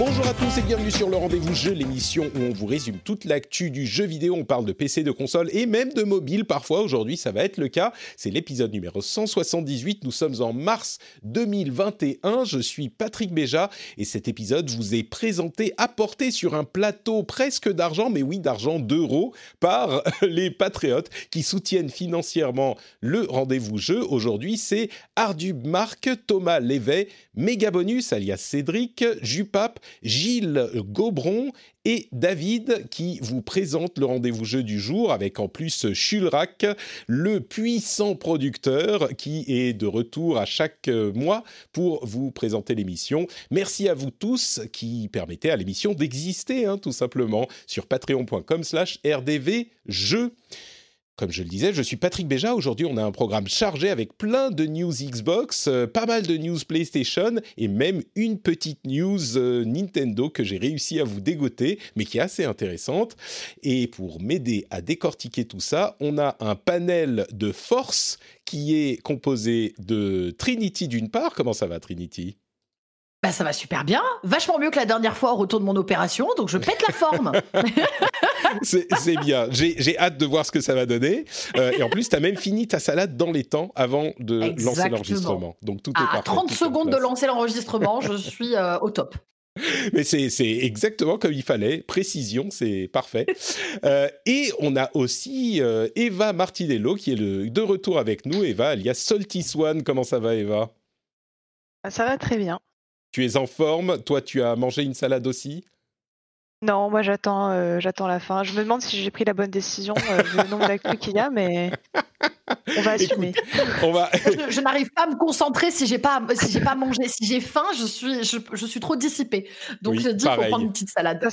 Bonjour à tous et bienvenue sur le rendez-vous jeu, l'émission où on vous résume toute l'actu du jeu vidéo. On parle de PC, de console et même de mobile parfois. Aujourd'hui, ça va être le cas. C'est l'épisode numéro 178. Nous sommes en mars 2021. Je suis Patrick Béja et cet épisode vous est présenté, apporté sur un plateau presque d'argent, mais oui, d'argent d'euros par les patriotes qui soutiennent financièrement le rendez-vous jeu. Aujourd'hui, c'est Ardub Marc, Thomas Lévey, Méga Bonus alias Cédric, Jupape, Gilles Gaubron et David qui vous présentent le rendez-vous jeu du jour avec en plus Chulrac, le puissant producteur qui est de retour à chaque mois pour vous présenter l'émission. Merci à vous tous qui permettez à l'émission d'exister hein, tout simplement sur patreon.com slash rdvjeux. Comme je le disais, je suis Patrick Béja. Aujourd'hui, on a un programme chargé avec plein de news Xbox, euh, pas mal de news PlayStation et même une petite news euh, Nintendo que j'ai réussi à vous dégoter, mais qui est assez intéressante. Et pour m'aider à décortiquer tout ça, on a un panel de force qui est composé de Trinity d'une part. Comment ça va, Trinity? Bah ça va super bien, vachement mieux que la dernière fois au retour de mon opération, donc je pète la forme. c'est bien, j'ai hâte de voir ce que ça va donner. Euh, et en plus, tu as même fini ta salade dans les temps avant de lancer l'enregistrement. Donc tout est à 30 secondes de lancer l'enregistrement, je suis euh, au top. Mais c'est exactement comme il fallait, précision, c'est parfait. Euh, et on a aussi Eva Martinello qui est le, de retour avec nous. Eva, alias Salty Swan, comment ça va Eva? Ça va très bien. Tu es en forme Toi, tu as mangé une salade aussi? Non, moi j'attends, euh, j'attends la fin. Je me demande si j'ai pris la bonne décision euh, vu le nombre d'actu qu'il y a, mais on va assumer. on va... je, n'arrive pas à me concentrer si j'ai pas, si j'ai pas mangé, si j'ai faim, je suis, je, suis trop dissipée. Donc je dis qu'il faut prendre une petite salade.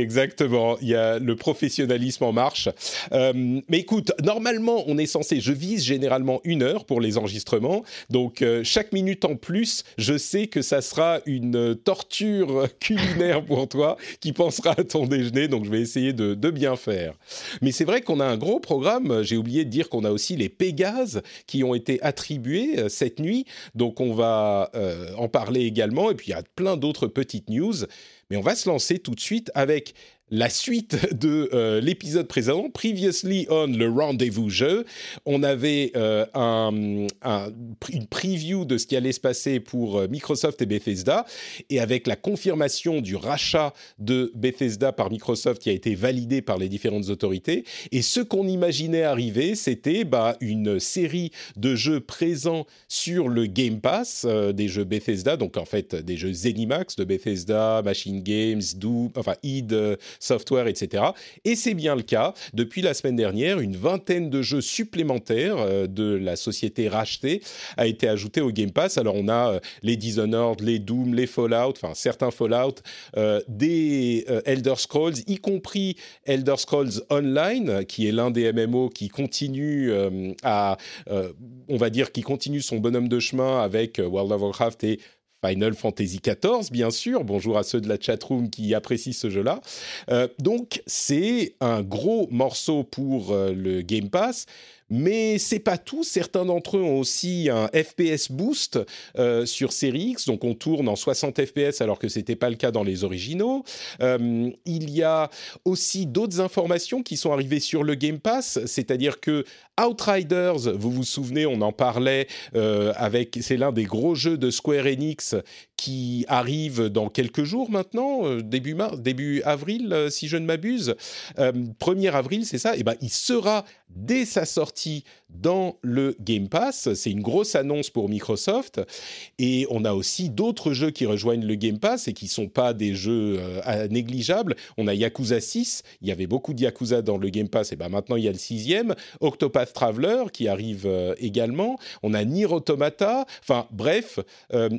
Exactement, il y a le professionnalisme en marche. Euh, mais écoute, normalement on est censé, je vise généralement une heure pour les enregistrements, donc chaque minute en plus, je sais que ça sera une torture culinaire pour toi qui pensera à ton déjeuner, donc je vais essayer de, bien faire. Mais c'est vrai qu'on a un gros programme, j'ai oublié de dire qu'on a aussi les Pégases qui ont été attribués euh, cette nuit, donc on va euh, en parler également, et puis il y a plein d'autres petites news, mais on va se lancer tout de suite avec la suite de euh, l'épisode précédent, Previously on le rendez-vous jeu. On avait euh, un, une preview de ce qui allait se passer pour euh, Microsoft et Bethesda, et avec la confirmation du rachat de Bethesda par Microsoft qui a été validé par les différentes autorités. Et ce qu'on imaginait arriver, c'était bah, une série de jeux présents sur le Game Pass, des jeux Bethesda, donc en fait des jeux Zenimax de Bethesda, Machine Games, Doom, enfin id software, etc. Et c'est bien le cas. Depuis la semaine dernière, une vingtaine de jeux supplémentaires euh, de la société rachetée a été ajouté au Game Pass. Alors on a euh, les Dishonored, les Doom, les Fallout, enfin certains Fallout, euh, des Elder Scrolls, y compris Elder Scrolls Online, qui est l'un des MMO qui continue à, on va dire, qui continue son bonhomme de chemin avec World of Warcraft et Final Fantasy XIV, bien sûr. Bonjour à ceux de la chatroom qui apprécient ce jeu-là. Euh, donc, c'est un gros morceau pour euh, le Game Pass. Mais c'est pas tout. Certains d'entre eux ont aussi un FPS boost euh, sur Series X, donc on tourne en 60 FPS alors que c'était pas le cas dans les originaux. Euh, il y a aussi d'autres informations qui sont arrivées sur le Game Pass, c'est-à-dire que Outriders, vous vous souvenez, on en parlait euh, avec, c'est l'un des gros jeux de Square Enix qui arrive dans quelques jours maintenant, début mars, début avril, si je ne m'abuse. 1er avril, c'est ça? Et eh ben, il sera dès sa sortie dans le Game Pass. C'est une grosse annonce pour Microsoft. Et on a aussi d'autres jeux qui rejoignent le Game Pass et qui sont pas des jeux négligeables. On a Yakuza 6. Il y avait beaucoup de Yakuza dans le Game Pass. Et ben maintenant, il y a le sixième. Octopath Traveler qui arrive également. On a Nier Automata. Enfin, bref.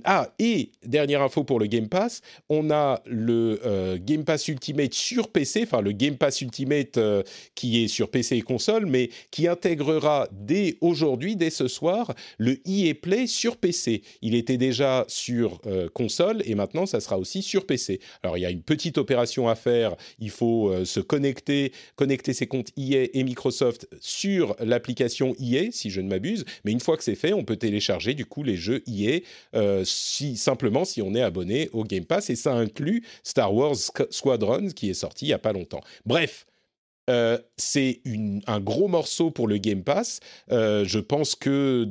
ah, et dernière info pour le Game Pass, on a le euh, Game Pass Ultimate sur PC, enfin le Game Pass Ultimate euh, qui est sur PC et console, mais qui intégrera dès aujourd'hui, dès ce soir, le EA Play sur PC. Il était déjà sur euh, console et maintenant ça sera aussi sur PC. Alors il y a une petite opération à faire, il faut se connecter, connecter ses comptes EA et Microsoft sur l'application EA, si je ne m'abuse, mais une fois que c'est fait, on peut télécharger du coup les jeux EA si simplement si on est abonné au Game Pass et ça inclut Star Wars Squadrons qui est sorti il y a pas longtemps. Bref, euh, c'est un gros morceau pour le Game Pass. Euh, je pense que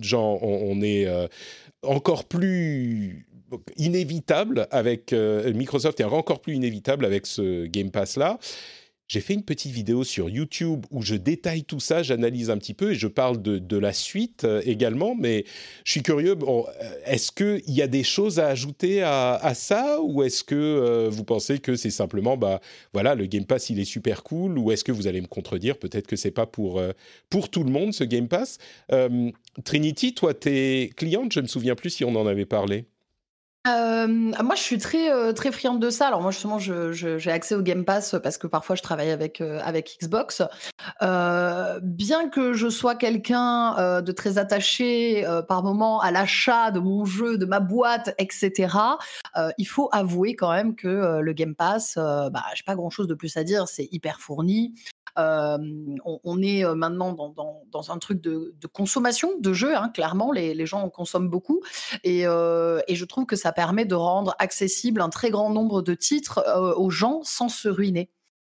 genre, on, est euh, encore plus inévitable avec Microsoft est encore plus inévitable avec ce Game Pass là. J'ai fait une petite vidéo sur YouTube où je détaille tout ça, j'analyse un petit peu et je parle de, la suite euh, également. Mais je suis curieux, bon, euh, est-ce qu'il y a des choses à ajouter à, ça ou est-ce que euh, vous pensez que c'est simplement, bah voilà, le Game Pass il est super cool ou est-ce que vous allez me contredire Peut-être que c'est pas pour, pour tout le monde ce Game Pass. Trinity, toi, t'es cliente, je ne me souviens plus si on en avait parlé. Euh, moi, je suis très, très friande de ça. Alors moi, justement, j'ai accès au Game Pass parce que parfois je travaille avec, avec Xbox. bien que je sois quelqu'un de très attaché par moment à l'achat de mon jeu, de ma boîte, etc., il faut avouer quand même que le Game Pass, bah, j'ai pas grand-chose de plus à dire. C'est hyper fourni on, est maintenant dans, un truc de, consommation de jeux, hein, clairement, les, gens en consomment beaucoup. Et, je trouve que ça permet de rendre accessible un très grand nombre de titres aux gens sans se ruiner.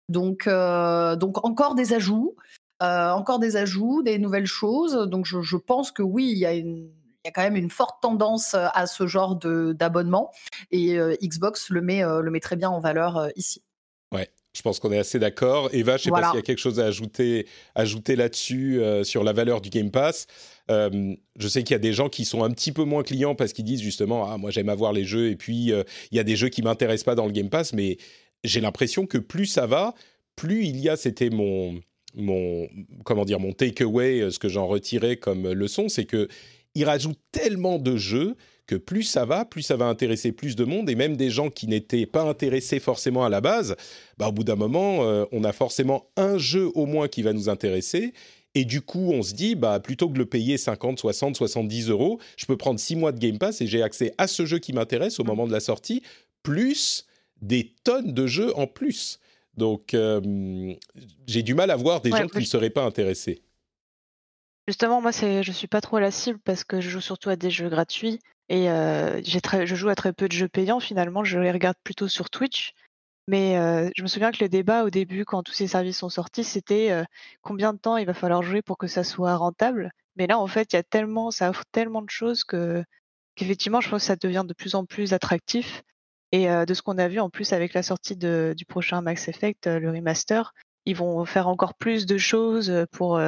Donc, donc encore des ajouts, encore des ajouts, des nouvelles choses. Donc je, pense que oui, il y a quand même une forte tendance à ce genre d'abonnement et Xbox le met, le met très bien en valeur ici. Ouais, je pense qu'on est assez d'accord. Eva, je ne sais pas s'il y a quelque chose à ajouter, ajouter là-dessus euh, sur la valeur du Game Pass. Euh, je sais qu'il y a des gens qui sont un petit peu moins clients parce qu'ils disent justement ah moi j'aime avoir les jeux et puis euh, il y a des jeux qui m'intéressent pas dans le Game Pass, mais j'ai l'impression que plus ça va, plus il y a. C'était mon mon comment dire mon takeaway, ce que j'en retirais comme leçon, c'est que il rajoute tellement de jeux que plus ça va, plus ça va intéresser plus de monde, et même des gens qui n'étaient pas intéressés forcément à la base, bah, au bout d'un moment, euh, on a forcément un jeu au moins qui va nous intéresser, et du coup, on se dit, bah, plutôt que de le payer 50, 60, 70 euros, je peux prendre 6 mois de Game Pass et j'ai accès à ce jeu qui m'intéresse au moment de la sortie, plus des tonnes de jeux en plus. Donc, euh, j'ai du mal à voir des gens qui ne seraient pas intéressés. Justement, moi, je suis pas trop la cible parce que je joue surtout à des jeux gratuits et j'ai je joue à très peu de jeux payants finalement. Je les regarde plutôt sur Twitch. Mais je me souviens que le débat au début, quand tous ces services sont sortis, c'était combien de temps il va falloir jouer pour que ça soit rentable? Mais là, en fait, il y a tellement, ça offre tellement de choses que qu'effectivement, je pense que ça devient de plus en plus attractif. Et de ce qu'on a vu en plus avec la sortie de, du prochain Max Effect, le remaster, ils vont faire encore plus de choses pour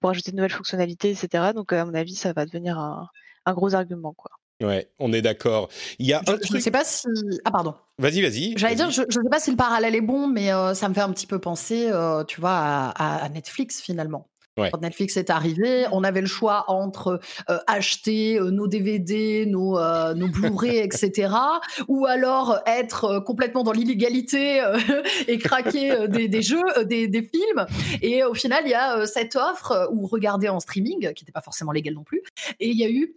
pour ajouter de nouvelles fonctionnalités, etc. Donc, à mon avis, ça va devenir un, gros argument, quoi. Ouais, on est d'accord. Il y a je, un ne sais pas si. Ah, pardon. Vas-y, vas-y. J'allais dire, je ne sais pas si le parallèle est bon, mais euh, ça me fait un petit peu penser, euh, tu vois, à, Netflix finalement. Quand Netflix est arrivé, on avait le choix entre euh, acheter nos DVD, nos, nos Blu-ray, etc., ou alors être complètement dans l'illégalité et craquer des, des, jeux, des, des, films. Et au final, il y a cette offre, ou regarder en streaming, qui n'était pas forcément légal non plus, et il y a eu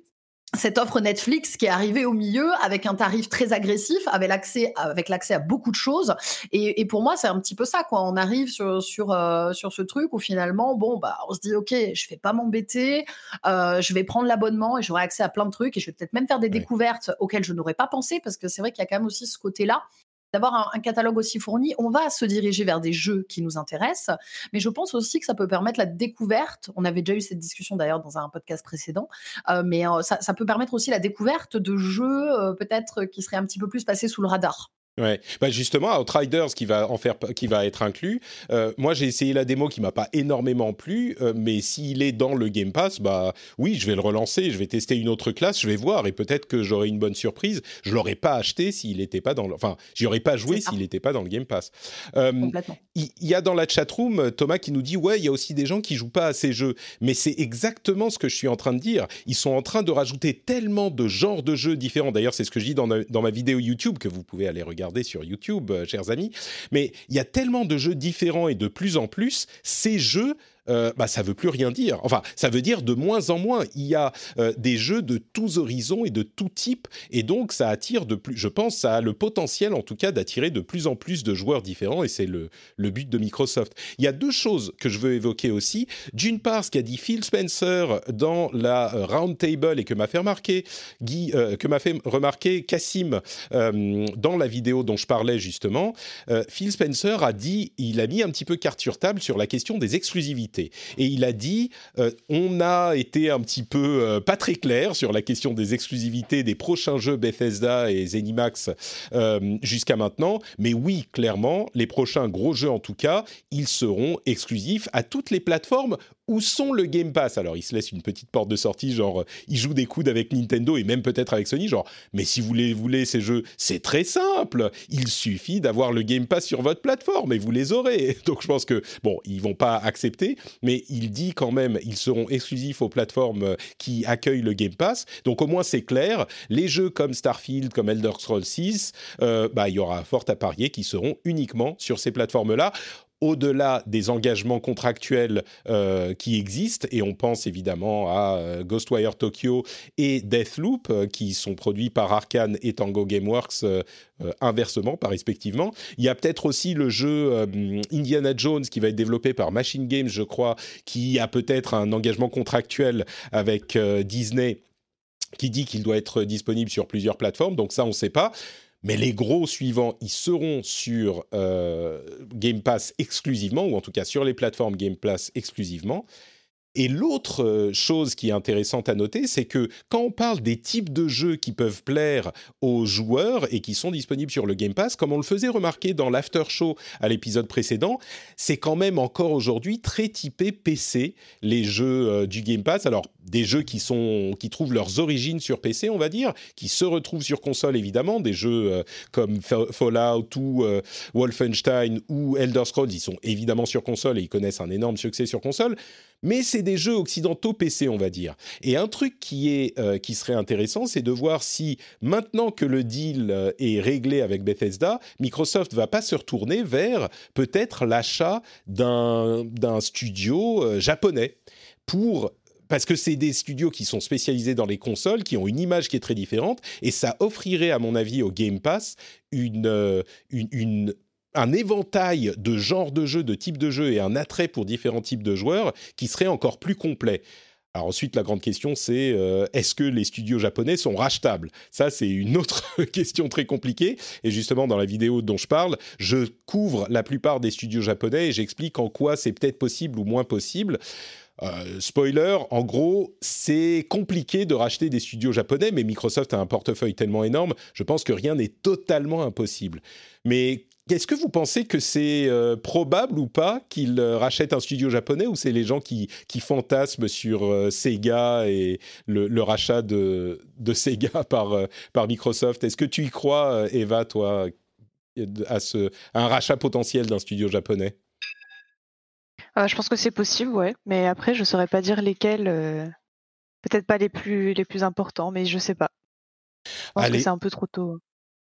cette offre Netflix qui est arrivée au milieu avec un tarif très agressif, avec l'accès, avec l'accès à beaucoup de choses. Et, pour moi, c'est un petit peu ça, quoi. On arrive sur sur euh, sur ce truc où finalement, bon, bah, on se dit, ok, je vais pas m'embêter, euh, je vais prendre l'abonnement et j'aurai accès à plein de trucs et je vais peut-être même faire des découvertes auxquelles je n'aurais pas pensé parce que c'est vrai qu'il y a quand même aussi ce côté-là d'avoir un, catalogue aussi fourni, on va se diriger vers des jeux qui nous intéressent. Mais je pense aussi que ça peut permettre la découverte. On avait déjà eu cette discussion d'ailleurs dans un podcast précédent, mais ça, ça, peut permettre aussi la découverte de jeux peut-être qui seraient un petit peu plus passés sous le radar. Ouais, bah justement, Outriders qui va en faire, qui va être inclus. Euh, moi, j'ai essayé la démo qui m'a pas énormément plu, euh, mais s'il est dans le Game Pass, bah oui, je vais le relancer, je vais tester une autre classe, je vais voir et peut-être que j'aurai une bonne surprise. Je l'aurais pas acheté s'il n'était pas dans, le... enfin, j'y aurais pas joué s'il n'était pas dans le Game Pass. Euh, Complètement. Il y, a dans la chatroom Thomas qui nous dit ouais, il y a aussi des gens qui jouent pas à ces jeux, mais c'est exactement ce que je suis en train de dire. Ils sont en train de rajouter tellement de genres de jeux différents. D'ailleurs, c'est ce que je dis dans, dans ma vidéo YouTube que vous pouvez aller regarder sur YouTube, euh, chers amis. Mais il y a tellement de jeux différents et de plus en plus, ces jeux euh, bah, ça veut plus rien dire. Enfin, ça veut dire de moins en moins. Il y a euh, des jeux de tous horizons et de tout type, et donc ça attire de plus. Je pense, ça a le potentiel, en tout cas, d'attirer de plus en plus de joueurs différents, et c'est le, but de Microsoft. Il y a deux choses que je veux évoquer aussi. D'une part, ce qu'a dit Phil Spencer dans la euh, Roundtable et que m'a fait remarquer Guy, que m'a fait remarquer Cassim dans la vidéo dont je parlais justement. Phil Spencer a dit, il a mis un petit peu carte sur table sur la question des exclusivités. Et il a dit, euh, on a été un petit peu euh, pas très clair sur la question des exclusivités des prochains jeux Bethesda et Zenimax euh, jusqu'à maintenant, mais oui, clairement, les prochains gros jeux en tout cas, ils seront exclusifs à toutes les plateformes où sont le Game Pass? Alors, il se laisse une petite porte de sortie, genre, euh, il joue des coudes avec Nintendo et même peut-être avec Sony, genre, mais si vous voulez, voulez ces jeux, c'est très simple. Il suffit d'avoir le Game Pass sur votre plateforme et vous les aurez. Donc, je pense que, bon, ils vont pas accepter, mais il dit quand même, ils seront exclusifs aux plateformes euh, qui accueillent le Game Pass. Donc, au moins, c'est clair. Les jeux comme Starfield, comme Elder Scrolls 6, euh, bah, il y aura fort à parier qui seront uniquement sur ces plateformes-là au-delà des engagements contractuels euh, qui existent, et on pense évidemment à euh, Ghostwire Tokyo et Deathloop, euh, qui sont produits par Arkane et Tango Gameworks inversement, par respectivement. Il y a peut-être aussi le jeu Indiana Jones qui va être développé par Machine Games, je crois, qui a peut-être un engagement contractuel avec Disney qui dit qu'il doit être disponible sur plusieurs plateformes, donc ça on ne sait pas. Mais les gros suivants, ils seront sur euh, Game Pass exclusivement, ou en tout cas sur les plateformes Game Pass exclusivement. Et l'autre euh, chose qui est intéressante à noter, c'est que quand on parle des types de jeux qui peuvent plaire aux joueurs et qui sont disponibles sur le Game Pass, comme on le faisait remarquer dans l'after show à l'épisode précédent, c'est quand même encore aujourd'hui très typé PC les jeux euh, du Game Pass. Alors des jeux qui sont qui trouvent leurs origines sur PC, on va dire, qui se retrouvent sur console évidemment, des jeux euh, comme Fallout ou Wolfenstein ou Elder Scrolls, ils sont évidemment sur console et ils connaissent un énorme succès sur console mais c'est des jeux occidentaux PC, on va dire. Et un truc qui, est, euh, qui serait intéressant, c'est de voir si, maintenant que le deal euh, est réglé avec Bethesda, Microsoft va pas se retourner vers peut-être l'achat d'un studio euh, japonais pour parce que c'est des studios qui sont spécialisés dans les consoles, qui ont une image qui est très différente, et ça offrirait, à mon avis, au Game Pass une, une, un éventail de genres de jeux, de types de jeux et un attrait pour différents types de joueurs qui serait encore plus complet. Alors ensuite, la grande question, c'est euh, est-ce que les studios japonais sont rachetables? Ça, c'est une autre question très compliquée. Et justement, dans la vidéo dont je parle, je couvre la plupart des studios japonais et j'explique en quoi c'est peut-être possible ou moins possible. Euh, spoiler, en gros, c'est compliqué de racheter des studios japonais, mais Microsoft a un portefeuille tellement énorme, je pense que rien n'est totalement impossible. Mais est-ce que vous pensez que c'est euh, probable ou pas qu'ils euh, rachètent un studio japonais ou c'est les gens qui, qui fantasment sur euh, Sega et le, rachat de, de, Sega par, par Microsoft? Est-ce que tu y crois, Eva, toi, à, ce, un rachat potentiel d'un studio japonais? Je pense que c'est possible, ouais. Mais après, je ne saurais pas dire lesquels. Peut-être pas les plus, les plus importants, mais je ne sais pas. Je pense que c'est un peu trop tôt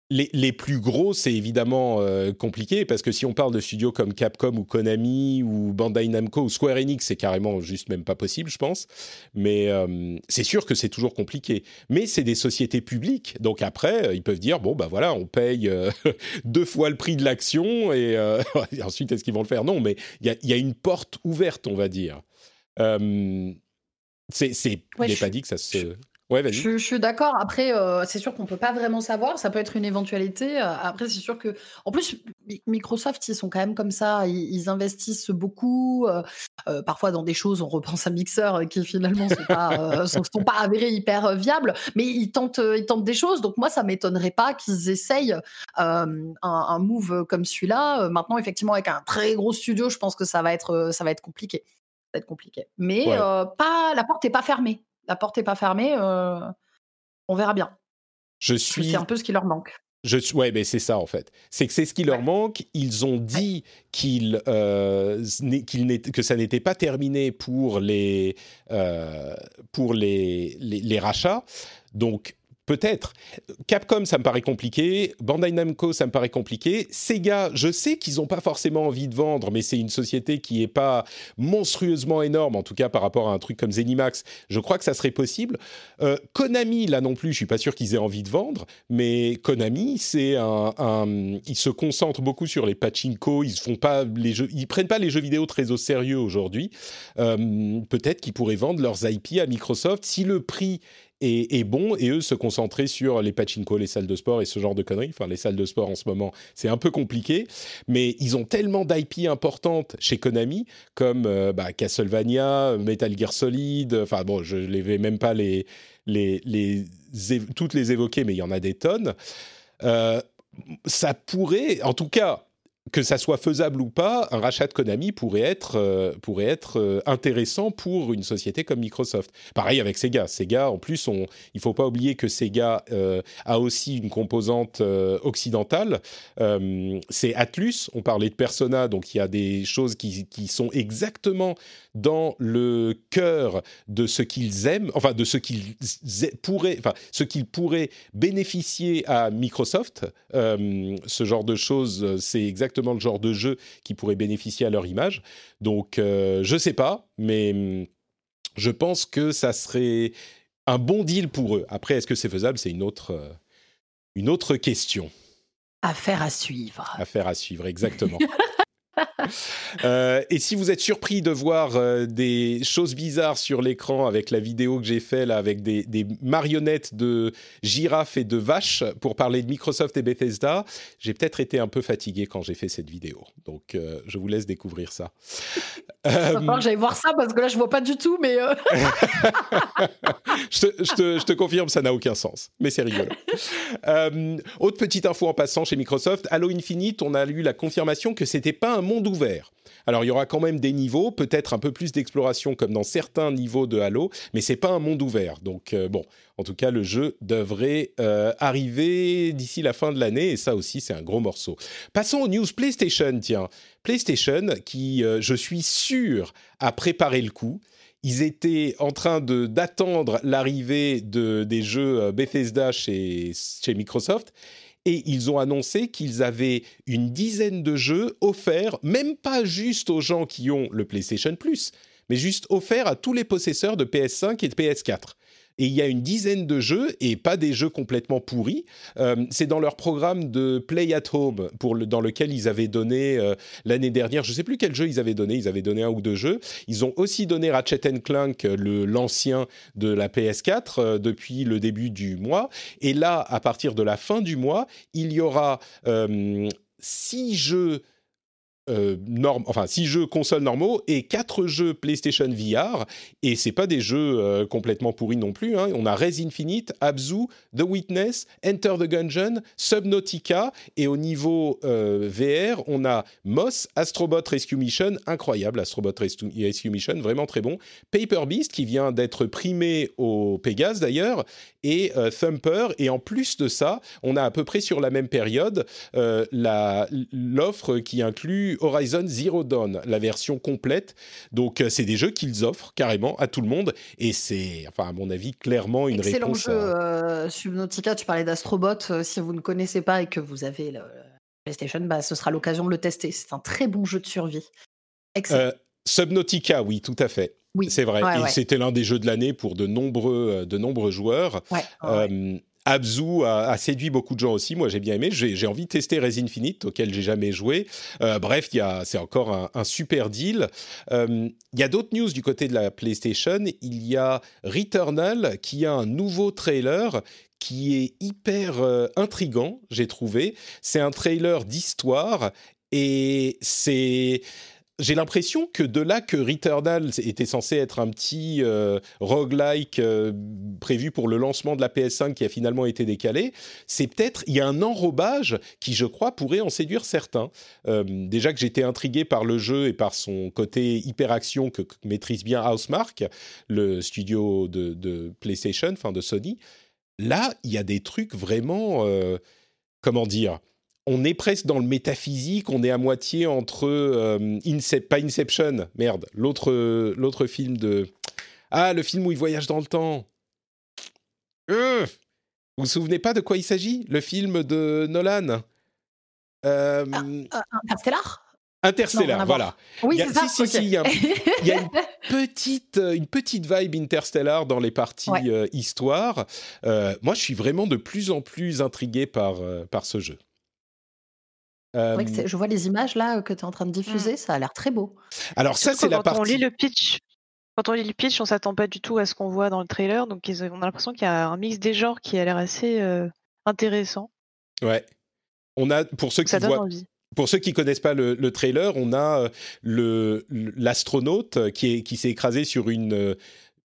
les, plus gros, c'est évidemment euh, compliqué parce que si on parle de studios comme Capcom ou Konami ou Bandai Namco ou Square Enix, c'est carrément juste même pas possible, je pense. Mais euh, c'est sûr que c'est toujours compliqué. Mais c'est des sociétés publiques, donc après, ils peuvent dire bon bah voilà, on paye euh, deux fois le prix de l'action et, ensuite est-ce qu'ils vont le faire? Non, mais il y, a, une porte ouverte, on va dire. c'est, c'est, pas dit que ça se. je, suis d'accord. Après, euh, c'est sûr qu'on peut pas vraiment savoir. Ça peut être une éventualité. Euh, après, c'est sûr que, en plus, Microsoft, ils sont quand même comme ça. Ils, investissent beaucoup. Euh, parfois dans des choses, on repense à Mixer qui finalement ne sont, pas avérés hyper viables. Mais ils tentent, ils tentent des choses. Donc moi, ça m'étonnerait pas qu'ils essayent un, move comme celui-là. maintenant, effectivement, avec un très gros studio, je pense que ça va être, ça va être compliqué. Ça va être compliqué. Mais pas, la porte n'est pas fermée la porte n'est pas fermée, euh, on verra bien. Je suis. C'est un peu ce qui leur manque. Je, ouais, mais c'est ça en fait. C'est que c'est ce qui leur manque. Ils ont dit qu'ils, euh, que ça n'était pas terminé pour les, euh, pour les, les, les, rachats. Donc Peut-être. Capcom, ça me paraît compliqué. Bandai Namco, ça me paraît compliqué. Sega, je sais qu'ils n'ont pas forcément envie de vendre, mais c'est une société qui n'est pas monstrueusement énorme, en tout cas par rapport à un truc comme Zenimax. Je crois que ça serait possible. Euh, Konami, là non plus, je suis pas sûr qu'ils aient envie de vendre, mais Konami, c'est un, ils se concentrent beaucoup sur les pachinko. Ils font pas les jeux, ils prennent pas les jeux vidéo très au sérieux aujourd'hui. Euh, peut-être qu'ils pourraient vendre leurs IP à Microsoft si le prix est, bon et eux se concentrer sur les pachinko, les salles de sport et ce genre de conneries. Enfin, les salles de sport en ce moment, c'est un peu compliqué, mais ils ont tellement d'IP importantes chez Konami comme euh, bah, Castlevania, Metal Gear Solid. Enfin bon, je ne vais même pas les, toutes les évoquer, mais il y en a des tonnes. Euh, ça pourrait, en tout cas, que ça soit faisable ou pas, un rachat de Konami pourrait être, euh, pourrait être euh, intéressant pour une société comme Microsoft. Pareil avec Sega. Sega, en plus, on, il faut pas oublier que Sega euh, a aussi une composante occidentale. c'est Atlus. On parlait de Persona, donc il y a des choses qui, qui sont exactement dans le cœur de ce qu'ils aiment, enfin de ce qu'ils pourraient, enfin ce qu'ils pourraient bénéficier à Microsoft. ce genre de choses, c'est exactement le genre de jeu qui pourrait bénéficier à leur image. Donc, euh, je sais pas, mais hum, je pense que ça serait un bon deal pour eux. Après, est-ce que c'est faisable? C'est une autre, euh, une autre question. Affaire à suivre. Affaire à suivre, exactement. Euh, et si vous êtes surpris de voir euh, des choses bizarres sur l'écran avec la vidéo que j'ai fait là, avec des, marionnettes de girafes et de vaches pour parler de Microsoft et Bethesda, j'ai peut-être été un peu fatigué quand j'ai fait cette vidéo. Donc, euh, je vous laisse découvrir ça. J'allais voir ça parce que là, je vois pas du tout, mais. je, te, je, te, je, te, confirme, ça n'a aucun sens, mais c'est rigolo. autre petite info en passant chez Microsoft, Halo Infinite, on a eu la confirmation que c'était pas un monde ouvert. Alors il y aura quand même des niveaux, peut-être un peu plus d'exploration comme dans certains niveaux de Halo, mais c'est pas un monde ouvert. Donc euh, bon, en tout cas le jeu devrait euh, arriver d'ici la fin de l'année et ça aussi c'est un gros morceau. Passons aux news PlayStation. Tiens, PlayStation qui, euh, je suis sûr, a préparé le coup ils étaient en train d'attendre l'arrivée de, des jeux Bethesda chez, chez Microsoft et ils ont annoncé qu'ils avaient une dizaine de jeux offerts, même pas juste aux gens qui ont le PlayStation Plus, mais juste offerts à tous les possesseurs de PS5 et de PS4 et il y a une dizaine de jeux et pas des jeux complètement pourris. Euh, c'est dans leur programme de Play at Home pour dans lequel ils avaient donné euh, l'année dernière, je ne sais plus quel jeu ils avaient donné, ils avaient donné un ou deux jeux. Ils ont aussi donné Ratchet Clank, le l'ancien de la PS4 euh, depuis le début du mois. Et là, à partir de la fin du mois, il y aura six jeux euh, enfin six jeux consoles normaux et quatre jeux PlayStation VR et c'est pas des jeux euh, complètement pourris non plus. Hein. On a Res Infinite, Abzu, The Witness, Enter the Gungeon, Subnautica et au niveau euh, VR on a Moss, Astrobot Rescue Mission, incroyable Astrobot Rescue Mission, vraiment très bon. Paper Beast qui vient d'être primé au Pegasus d'ailleurs et Thumper et en plus de ça on a à peu près sur la même période l'offre qui inclut Horizon Zero Dawn, la version complète. Donc, euh, c'est des jeux qu'ils offrent carrément à tout le monde. Et c'est, enfin, à mon avis, clairement une Excellent réponse. jeu, euh, Subnautica. Tu parlais d'Astrobot. Euh, si vous ne connaissez pas et que vous avez le PlayStation, bah, ce sera l'occasion de le tester. C'est un très bon jeu de survie. Excellent. Subnautica, oui, tout à fait. Oui, c'est vrai. et c'était l'un des jeux de l'année pour de nombreux, de nombreux joueurs. Abzu a, séduit beaucoup de gens aussi. Moi, j'ai bien aimé. J'ai envie de tester Res Infinite, auquel j'ai jamais joué. Euh, bref, c'est encore un, super deal. Euh, il y a d'autres news du côté de la PlayStation. Il y a Returnal qui a un nouveau trailer qui est hyper euh, intrigant, j'ai trouvé. C'est un trailer d'histoire et c'est j'ai l'impression que de là que Returnal était censé être un petit euh, roguelike euh, prévu pour le lancement de la PS5 qui a finalement été décalé, c'est peut-être, il y a un enrobage qui, je crois, pourrait en séduire certains. Euh, déjà que j'étais intrigué par le jeu et par son côté hyper-action que, maîtrise bien Housemark, le studio de, de PlayStation, enfin de Sony. Là, il y a des trucs vraiment, comment dire on est presque dans le métaphysique, on est à moitié entre euh, pas Inception, merde, l'autre l'autre film de ah le film où il voyage dans le temps. Euh, vous vous souvenez pas de quoi il s'agit? Le film de Nolan? Euh, ah, Interstellar? Interstellar, voilà. Oui, c'est ça. il y a, une petite, une petite vibe Interstellar dans les parties histoire. moi, je suis vraiment de plus en plus intrigué par, par ce jeu. Euh, je vois les images là que tu es en train de diffuser, mmh. ça a l'air très beau. Alors ça, c'est la partie. Quand on lit le pitch, quand on lit le pitch, on s'attend pas du tout à ce qu'on voit dans le trailer, donc on a l'impression qu'il y a un mix des genres qui a l'air assez euh, intéressant. Ouais. On a pour ceux qui voient. Pour ceux qui connaissent pas le, trailer, on a euh, le l'astronaute qui qui s'est écrasé sur une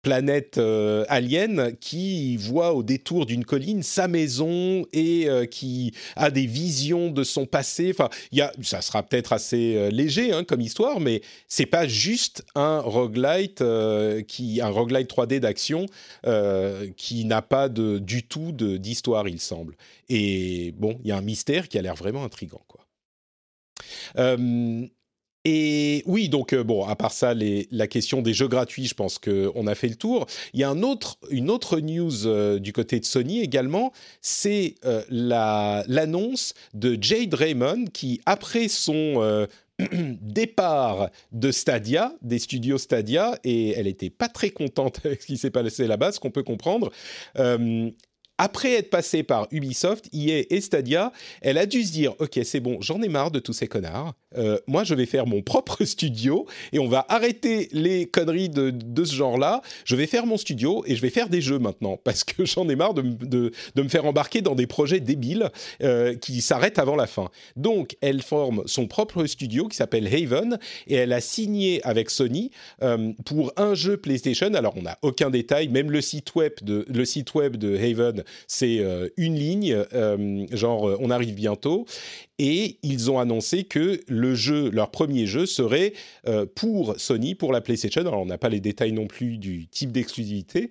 planète euh, alien qui voit au détour d'une colline sa maison et euh, qui a des visions de son passé. Enfin, y a, ça sera peut-être assez euh, léger hein, comme histoire, mais c'est pas juste un roguelite qui un roguelite 3D d'action qui n'a pas du tout d'histoire, il semble. Et bon, il y a un mystère qui a l'air vraiment intrigant, quoi. Et oui, donc euh, bon, à part ça, la question des jeux gratuits, je pense qu'on a fait le tour. Il y a une autre news euh, du côté de Sony également, c'est euh, l'annonce de Jade Raymond qui, après son départ de Stadia, des studios Stadia, et elle n'était pas très contente avec ce qui s'est passé là-bas, ce qu'on peut comprendre après être passée par Ubisoft, EA et Stadia, elle a dû se dire Ok, c'est bon, j'en ai marre de tous ces connards. Euh, moi, je vais faire mon propre studio et on va arrêter les conneries de, ce genre-là. Je vais faire mon studio et je vais faire des jeux maintenant parce que j'en ai marre de, de, me faire embarquer dans des projets débiles euh, qui s'arrêtent avant la fin. Donc, elle forme son propre studio qui s'appelle Haven et elle a signé avec Sony euh, pour un jeu PlayStation. Alors, on n'a aucun détail, même le site web de, le site web de Haven c'est une ligne, genre on arrive bientôt. Et ils ont annoncé que jeu, leur premier jeu, serait pour Sony, pour la PlayStation. Alors on n'a pas les détails non plus du type d'exclusivité,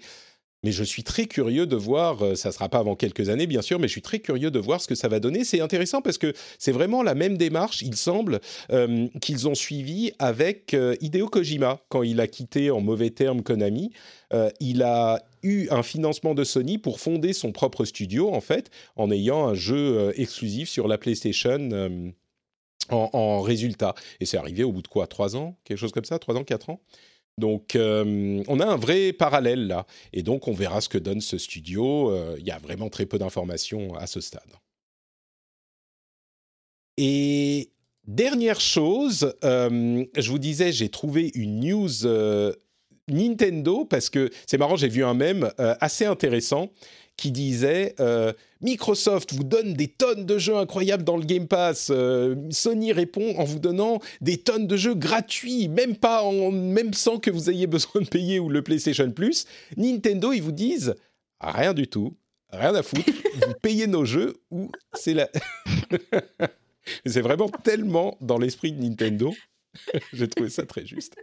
mais je suis très curieux de voir, euh, ça ne sera pas avant quelques années bien sûr, mais je suis très curieux de voir ce que ça va donner. C'est intéressant parce que c'est vraiment la même démarche, il semble, euh, qu'ils ont suivi avec euh, Hideo Kojima quand il a quitté en mauvais termes Konami. il a eu un financement de Sony pour fonder son propre studio en fait, en ayant un jeu exclusif sur la PlayStation. En, résultat. Et c'est arrivé au bout de quoi Trois ans Quelque chose comme ça Trois ans, quatre ans? Donc, euh, on a un vrai parallèle là. Et donc, on verra ce que donne ce studio. Euh, il y a vraiment très peu d'informations à ce stade. Et dernière chose, euh, je vous disais, j'ai trouvé une news Nintendo parce que c'est marrant, j'ai vu un mème assez intéressant qui disait euh, Microsoft vous donne des tonnes de jeux incroyables dans le Game Pass. Euh, Sony répond en vous donnant des tonnes de jeux gratuits, même pas en, même sans que vous ayez besoin de payer ou le PlayStation Plus. Nintendo, ils vous disent rien du tout, rien à foutre. vous payez nos jeux ou c'est la. c'est vraiment tellement dans l'esprit de Nintendo. J'ai trouvé ça très juste.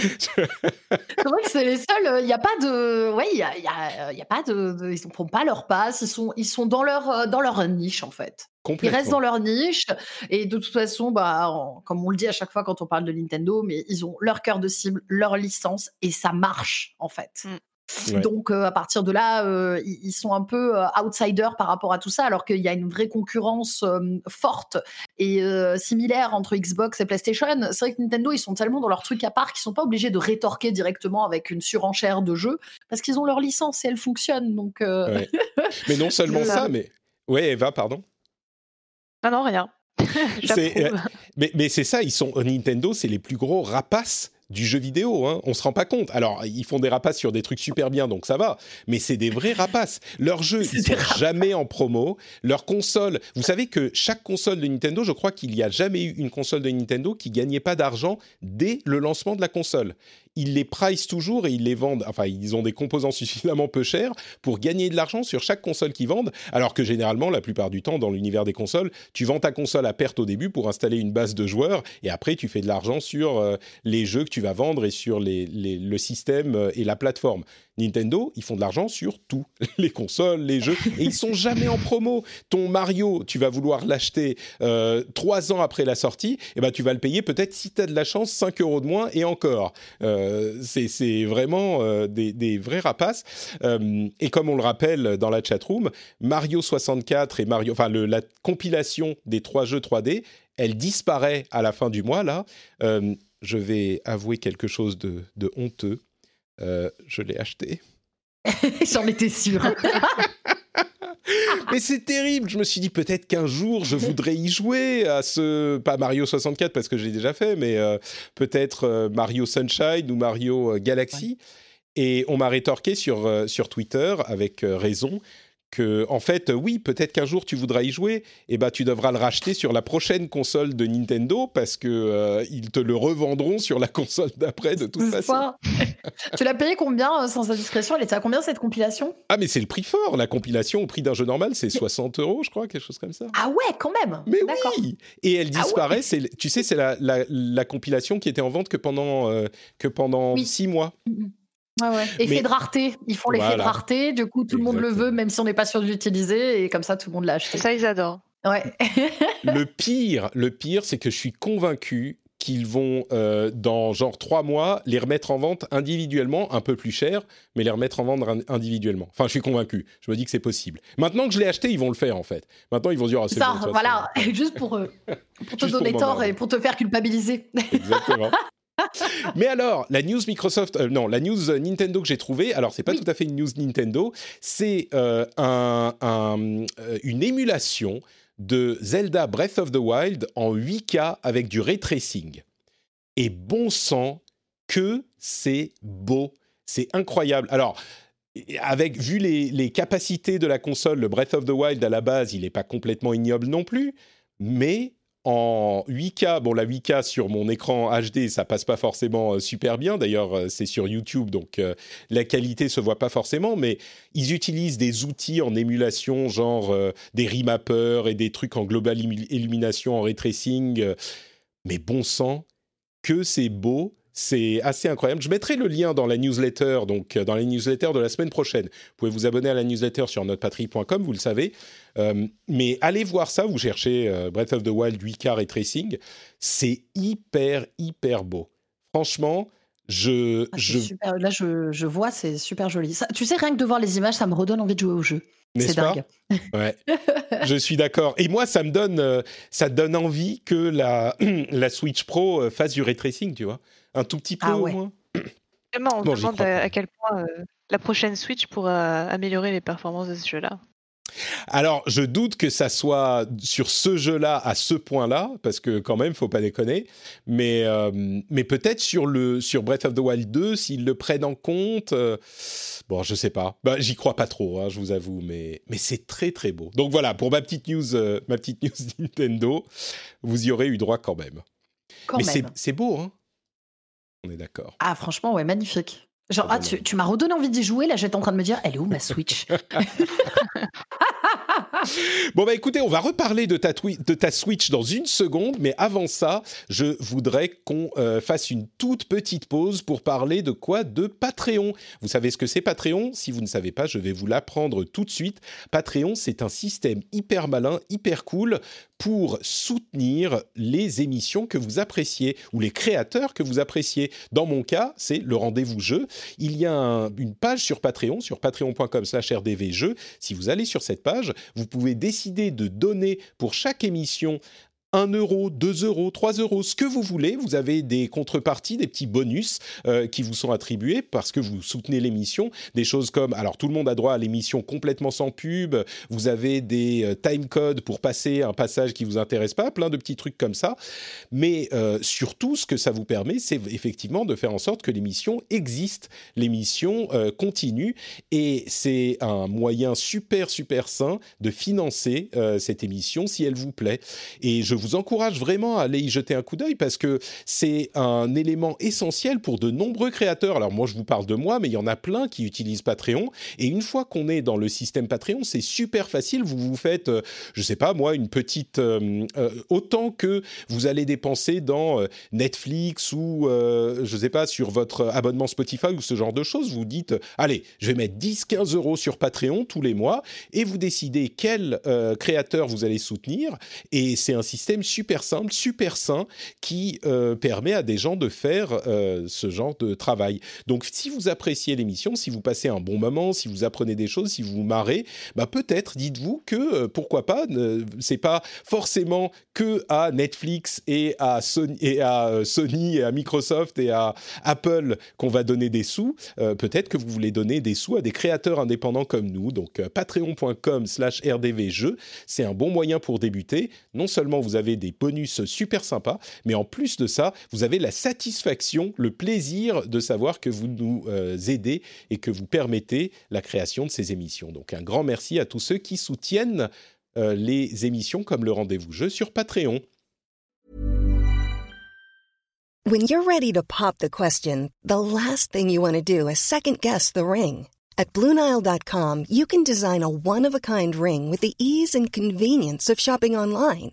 C'est vrai que c'est les seuls. Il euh, n'y a pas de. Ouais, il y a, y, a, y a, pas de, Ils ne font pas leur passe. Ils sont, ils sont dans, leur, euh, dans leur niche, en fait. Ils restent dans leur niche. Et de toute façon, bah, comme on le dit à chaque fois quand on parle de Nintendo, mais ils ont leur cœur de cible, leur licence, et ça marche, en fait. Mm. Donc à partir de là, ils sont un peu outsiders par rapport à tout ça, alors qu'il y a une vraie concurrence forte et similaire entre Xbox et PlayStation. C'est vrai que Nintendo, ils sont tellement dans leur truc à part qu'ils sont pas obligés de rétorquer directement avec une surenchère de jeux parce qu'ils ont leur licence et elle fonctionne. Donc. Mais non seulement ça, mais ouais, Eva, pardon. Ah non, rien. mais, mais c'est ça, ils sont Nintendo, c'est les plus gros rapaces du jeu vidéo. Hein. On se rend pas compte. Alors, ils font des rapaces sur des trucs super bien, donc ça va. Mais c'est des vrais rapaces. Leurs jeux, ils sont jamais en promo. Leurs consoles, vous savez que chaque console de Nintendo, je crois qu'il n'y a jamais eu une console de Nintendo qui gagnait pas d'argent dès le lancement de la console ils les price toujours et ils les vendent. Enfin, ils ont des composants suffisamment peu chers pour gagner de l'argent sur chaque console qu'ils vendent. Alors que généralement, la plupart du temps, dans l'univers des consoles, tu vends ta console à perte au début pour installer une base de joueurs et après, tu fais de l'argent sur euh, les jeux que tu vas vendre et sur le système euh, et la plateforme. Nintendo, ils font de l'argent sur tout, les consoles, les jeux, et ils sont jamais en promo. Ton Mario, tu vas vouloir l'acheter euh, trois ans après la sortie, et eh ben tu vas le payer peut-être si tu as de la chance 5 euros de moins et encore. Euh, c'est vraiment des, vrais rapaces. et comme on le rappelle dans la chatroom, Mario 64 et Mario, enfin la compilation des trois jeux 3D, elle disparaît à la fin du mois là. Je vais avouer quelque chose de honteux euh, je l'ai acheté. J'en étais sûr. Mais c'est terrible. Je me suis dit peut-être qu'un jour je voudrais y jouer à ce pas Mario 64 parce que j'ai déjà fait, mais euh, peut-être euh, Mario Sunshine ou Mario Galaxy. Et on m'a rétorqué sur sur Twitter avec raison que, en fait, oui, peut-être qu'un jour tu voudras y jouer, et eh ben tu devras le racheter sur la prochaine console de Nintendo parce que euh, ils te le revendront sur la console d'après de toute façon. tu l'as payé combien euh, sans indiscrétion Elle était à combien cette compilation? Ah mais c'est le prix fort, la compilation au prix d'un jeu normal c'est 60 euros je crois, quelque chose comme ça. Ah ouais, quand même. Mais oui. Et elle ah disparaît. tu sais, c'est la, la, compilation qui était en vente que pendant euh, que pendant six mois. Mm, mm. Ouais, Effet de rareté. Ils font l'effet de rareté. Du coup, tout le monde le veut, même si on n'est pas sûr de l'utiliser. Et comme ça, tout le monde l'a acheté. Ça, ils adorent. Ouais. le pire, le pire, c'est que je suis convaincu qu'ils vont, euh, dans genre trois mois, les remettre en vente individuellement, un peu plus cher, mais les remettre en vente individuellement. Enfin, je suis convaincu. Je me dis que c'est possible. Maintenant que je l'ai acheté, ils vont le faire, en fait. Maintenant, ils vont dire, ah, c'est ça, voilà, juste pour, euh, pour te donner tort et pour te faire culpabiliser. Exactement. Mais alors, la news Microsoft, euh, non, la news Nintendo que j'ai trouvée, alors c'est pas tout à fait une news Nintendo, c'est euh, un, euh, une émulation de Zelda Breath of the Wild en 8K avec du ray tracing. Et bon sang, que c'est beau, c'est incroyable. Alors, avec vu les, les, capacités de la console, le Breath of the Wild à la base, il n'est pas complètement ignoble non plus, mais en 8K. Bon, la 8K sur mon écran HD, ça passe pas forcément euh, super bien. D'ailleurs, euh, c'est sur YouTube, donc euh, la qualité se voit pas forcément. Mais ils utilisent des outils en émulation, genre des remappers et des trucs en global illumination, en ray tracing. mais bon sang, que c'est beau c'est assez incroyable. Je mettrai le lien dans la newsletter, donc dans la newsletter de la semaine prochaine. Vous pouvez vous abonner à la newsletter sur notepatrie.com, vous le savez. Euh, mais allez voir ça, vous cherchez euh, Breath of the Wild 8K et tracing. C'est hyper, hyper beau. Franchement, je, ah, Super. Là, je, je vois, c'est super joli. Ça, tu sais, rien que de voir les images, ça me redonne envie de jouer au jeu. C'est dingue. Ouais, je suis d'accord. Et moi, ça me donne, ça donne envie que la, la Switch Pro fasse du ray tracing, tu vois un tout petit peu ah au moins. on se demande à, quel point euh, la prochaine Switch pourra améliorer les performances de ce jeu-là. Alors, je doute que ça soit sur ce jeu-là à ce point-là, parce que quand même, faut pas déconner. Mais, euh, mais peut-être sur le sur Breath of the Wild 2, s'ils le prennent en compte. Euh, bon, je sais pas. Bah, j'y crois pas trop, hein, je vous avoue, mais mais c'est très très beau. Donc voilà, pour ma petite news, ma petite news Nintendo, vous y aurez eu droit quand même. Quand mais c'est beau, hein on est d'accord. Ah, franchement, ouais, magnifique. Genre, ah, tu, tu m'as redonné envie d'y jouer. Là, j'étais en train de me dire, elle est où ma Switch? Bon, bah écoutez, on va reparler de ta, de ta Switch dans une seconde, mais avant ça, je voudrais qu'on euh, fasse une toute petite pause pour parler de quoi? De Patreon. Vous savez ce que c'est Patreon? Si vous ne savez pas, je vais vous l'apprendre tout de suite. Patreon, c'est un système hyper malin, hyper cool pour soutenir les émissions que vous appréciez ou les créateurs que vous appréciez. Dans mon cas, c'est le rendez-vous jeu. Il y a une page sur Patreon, sur patreon.com/rdvjeux. Si vous allez sur cette page, vous pouvez décider de donner pour chaque émission 1 euro, 2 euros, 3 euros, ce que vous voulez. Vous avez des contreparties, des petits bonus euh, qui vous sont attribués parce que vous soutenez l'émission. Des choses comme, alors tout le monde a droit à l'émission complètement sans pub. Vous avez des euh, time codes pour passer un passage qui vous intéresse pas, plein de petits trucs comme ça. Mais euh, surtout, ce que ça vous permet, c'est effectivement de faire en sorte que l'émission existe, l'émission continue. Et c'est un moyen super, super sain de financer cette émission si elle vous plaît. Et je vous encourage vraiment à aller y jeter un coup d'œil parce que c'est un élément essentiel pour de nombreux créateurs. Alors moi, je vous parle de moi, mais il y en a plein qui utilisent Patreon. Et une fois qu'on est dans le système Patreon, c'est super facile. Vous vous faites, euh, je sais pas moi, une petite euh, euh, autant que vous allez dépenser dans Netflix ou je sais pas sur votre abonnement Spotify ou ce genre de choses. Vous dites, allez, je vais mettre 10-15 euros sur Patreon tous les mois et vous décidez quel créateur vous allez soutenir. Et c'est un système super simple, super sain, qui euh, permet à des gens de faire euh, ce genre de travail. Donc, si vous appréciez l'émission, si vous passez un bon moment, si vous apprenez des choses, si vous vous marrez, bah peut-être dites-vous que euh, pourquoi pas, c'est pas forcément que à Netflix et à Sony et à Sony et à Microsoft et à Apple qu'on va donner des sous. peut-être que vous voulez donner des sous à des créateurs indépendants comme nous. Donc, patreon.com/rdvjeux, c'est un bon moyen pour débuter. Non seulement vous avez des bonus super sympas, mais en plus de ça, vous avez la satisfaction, le plaisir de savoir que vous nous euh, aidez et que vous permettez la création de ces émissions. Donc un grand merci à tous ceux qui soutiennent euh, les émissions comme le rendez-vous jeu sur Patreon. When you're ready to pop the question, the last thing you want to do is second guess the ring. At BlueNile.com, you can design a one-of-a-kind ring with the ease and convenience of shopping online.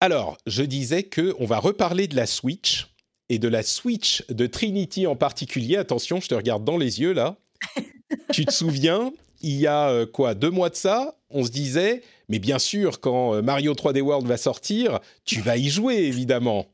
Alors, je disais que on va reparler de la Switch et de la Switch de Trinity en particulier. Attention, je te regarde dans les yeux là. tu te souviens, il y a euh, quoi, deux mois de ça, on se disait, mais bien sûr, quand euh, Mario 3D World va sortir, tu vas y jouer évidemment.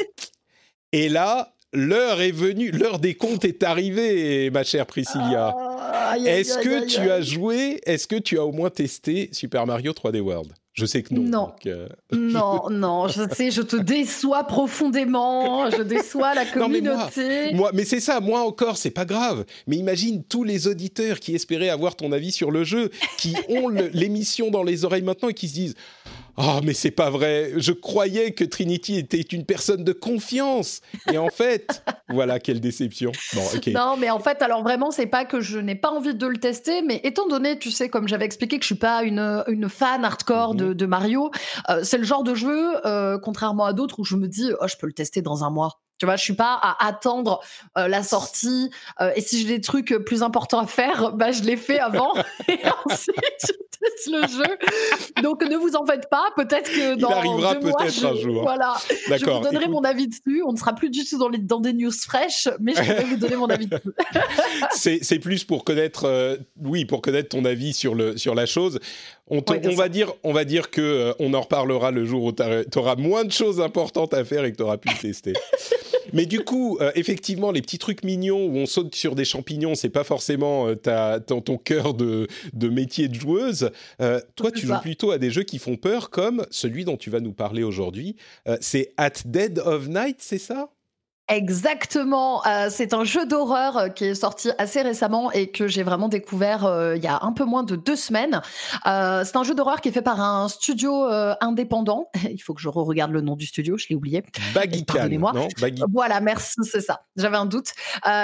Et là, l'heure est venue, l'heure des comptes est arrivée, ma chère Priscilla. Ah, est-ce que tu as joué Est-ce que tu as au moins testé Super Mario 3D World? Je sais que non. Non, euh, non, non. Je sais, je te déçois profondément. Je déçois la communauté. mais moi, mais c'est ça. Moi encore, c'est pas grave. Mais imagine tous les auditeurs qui espéraient avoir ton avis sur le jeu, qui ont l'émission dans les oreilles maintenant et qui se disent Oh, mais c'est pas vrai. Je croyais que Trinity était une personne de confiance. Et en fait, voilà, quelle déception. Bon. Non, mais en fait, alors vraiment, c'est pas que je n'ai pas envie de le tester, mais étant donné, tu sais, comme j'avais expliqué que je suis pas une, une fan hardcore de, mhm. de, Mario, euh, c'est le genre de jeu, euh, contrairement à d'autres, où je me dis, oh, je peux le tester dans un mois. Tu vois, je suis pas à attendre euh, la sortie. Euh, et si j'ai des trucs plus importants à faire, bah, je les fais avant. et ensuite, le jeu. Donc, ne vous en faites pas. Peut-être que dans Il arrivera peut-être un jour. Voilà. Je vous donnerai mon avis dessus. On ne sera plus du tout dans, les, dans des news fraîches, mais je vais vous donner mon avis dessus. c'est plus pour connaître, euh, oui, pour connaître ton avis sur, le, sur la chose. On, on va dire, on va dire que on en reparlera le jour où tu auras moins de choses importantes à faire et que tu auras pu le tester. Mais du coup, euh, effectivement, les petits trucs mignons où on saute sur des champignons, c'est pas forcément euh, ta, ton, ton cœur de, de, métier de joueuse. Euh, toi, tu joues plutôt à des jeux qui font peur, comme celui dont tu vas nous parler aujourd'hui. c'est At Dead of Night, c'est ça? Exactement. Euh, c'est un jeu d'horreur euh, qui est sorti assez récemment et que j'ai vraiment découvert euh, il y a un peu moins de deux semaines. c'est un jeu d'horreur qui est fait par un studio indépendant. Il faut que je re-regarde le nom du studio, je l'ai oublié. Baggy Pardonnez-moi. Voilà, merci, c'est ça. J'avais un doute.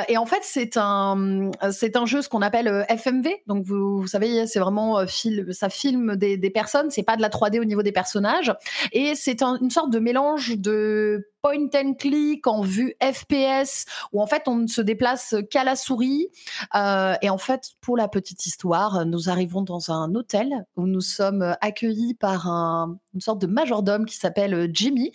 et en fait, c'est un, c'est un jeu ce qu'on appelle FMV. Donc vous, vous savez, c'est vraiment ça filme des, des personnes. C'est pas de la 3D au niveau des personnages. Et c'est une sorte de mélange de point and click en vue FPS où en fait on ne se déplace qu'à la souris. Euh, et en fait, pour la petite histoire, nous arrivons dans un hôtel où nous sommes accueillis par un, une sorte de majordome qui s'appelle Jimmy.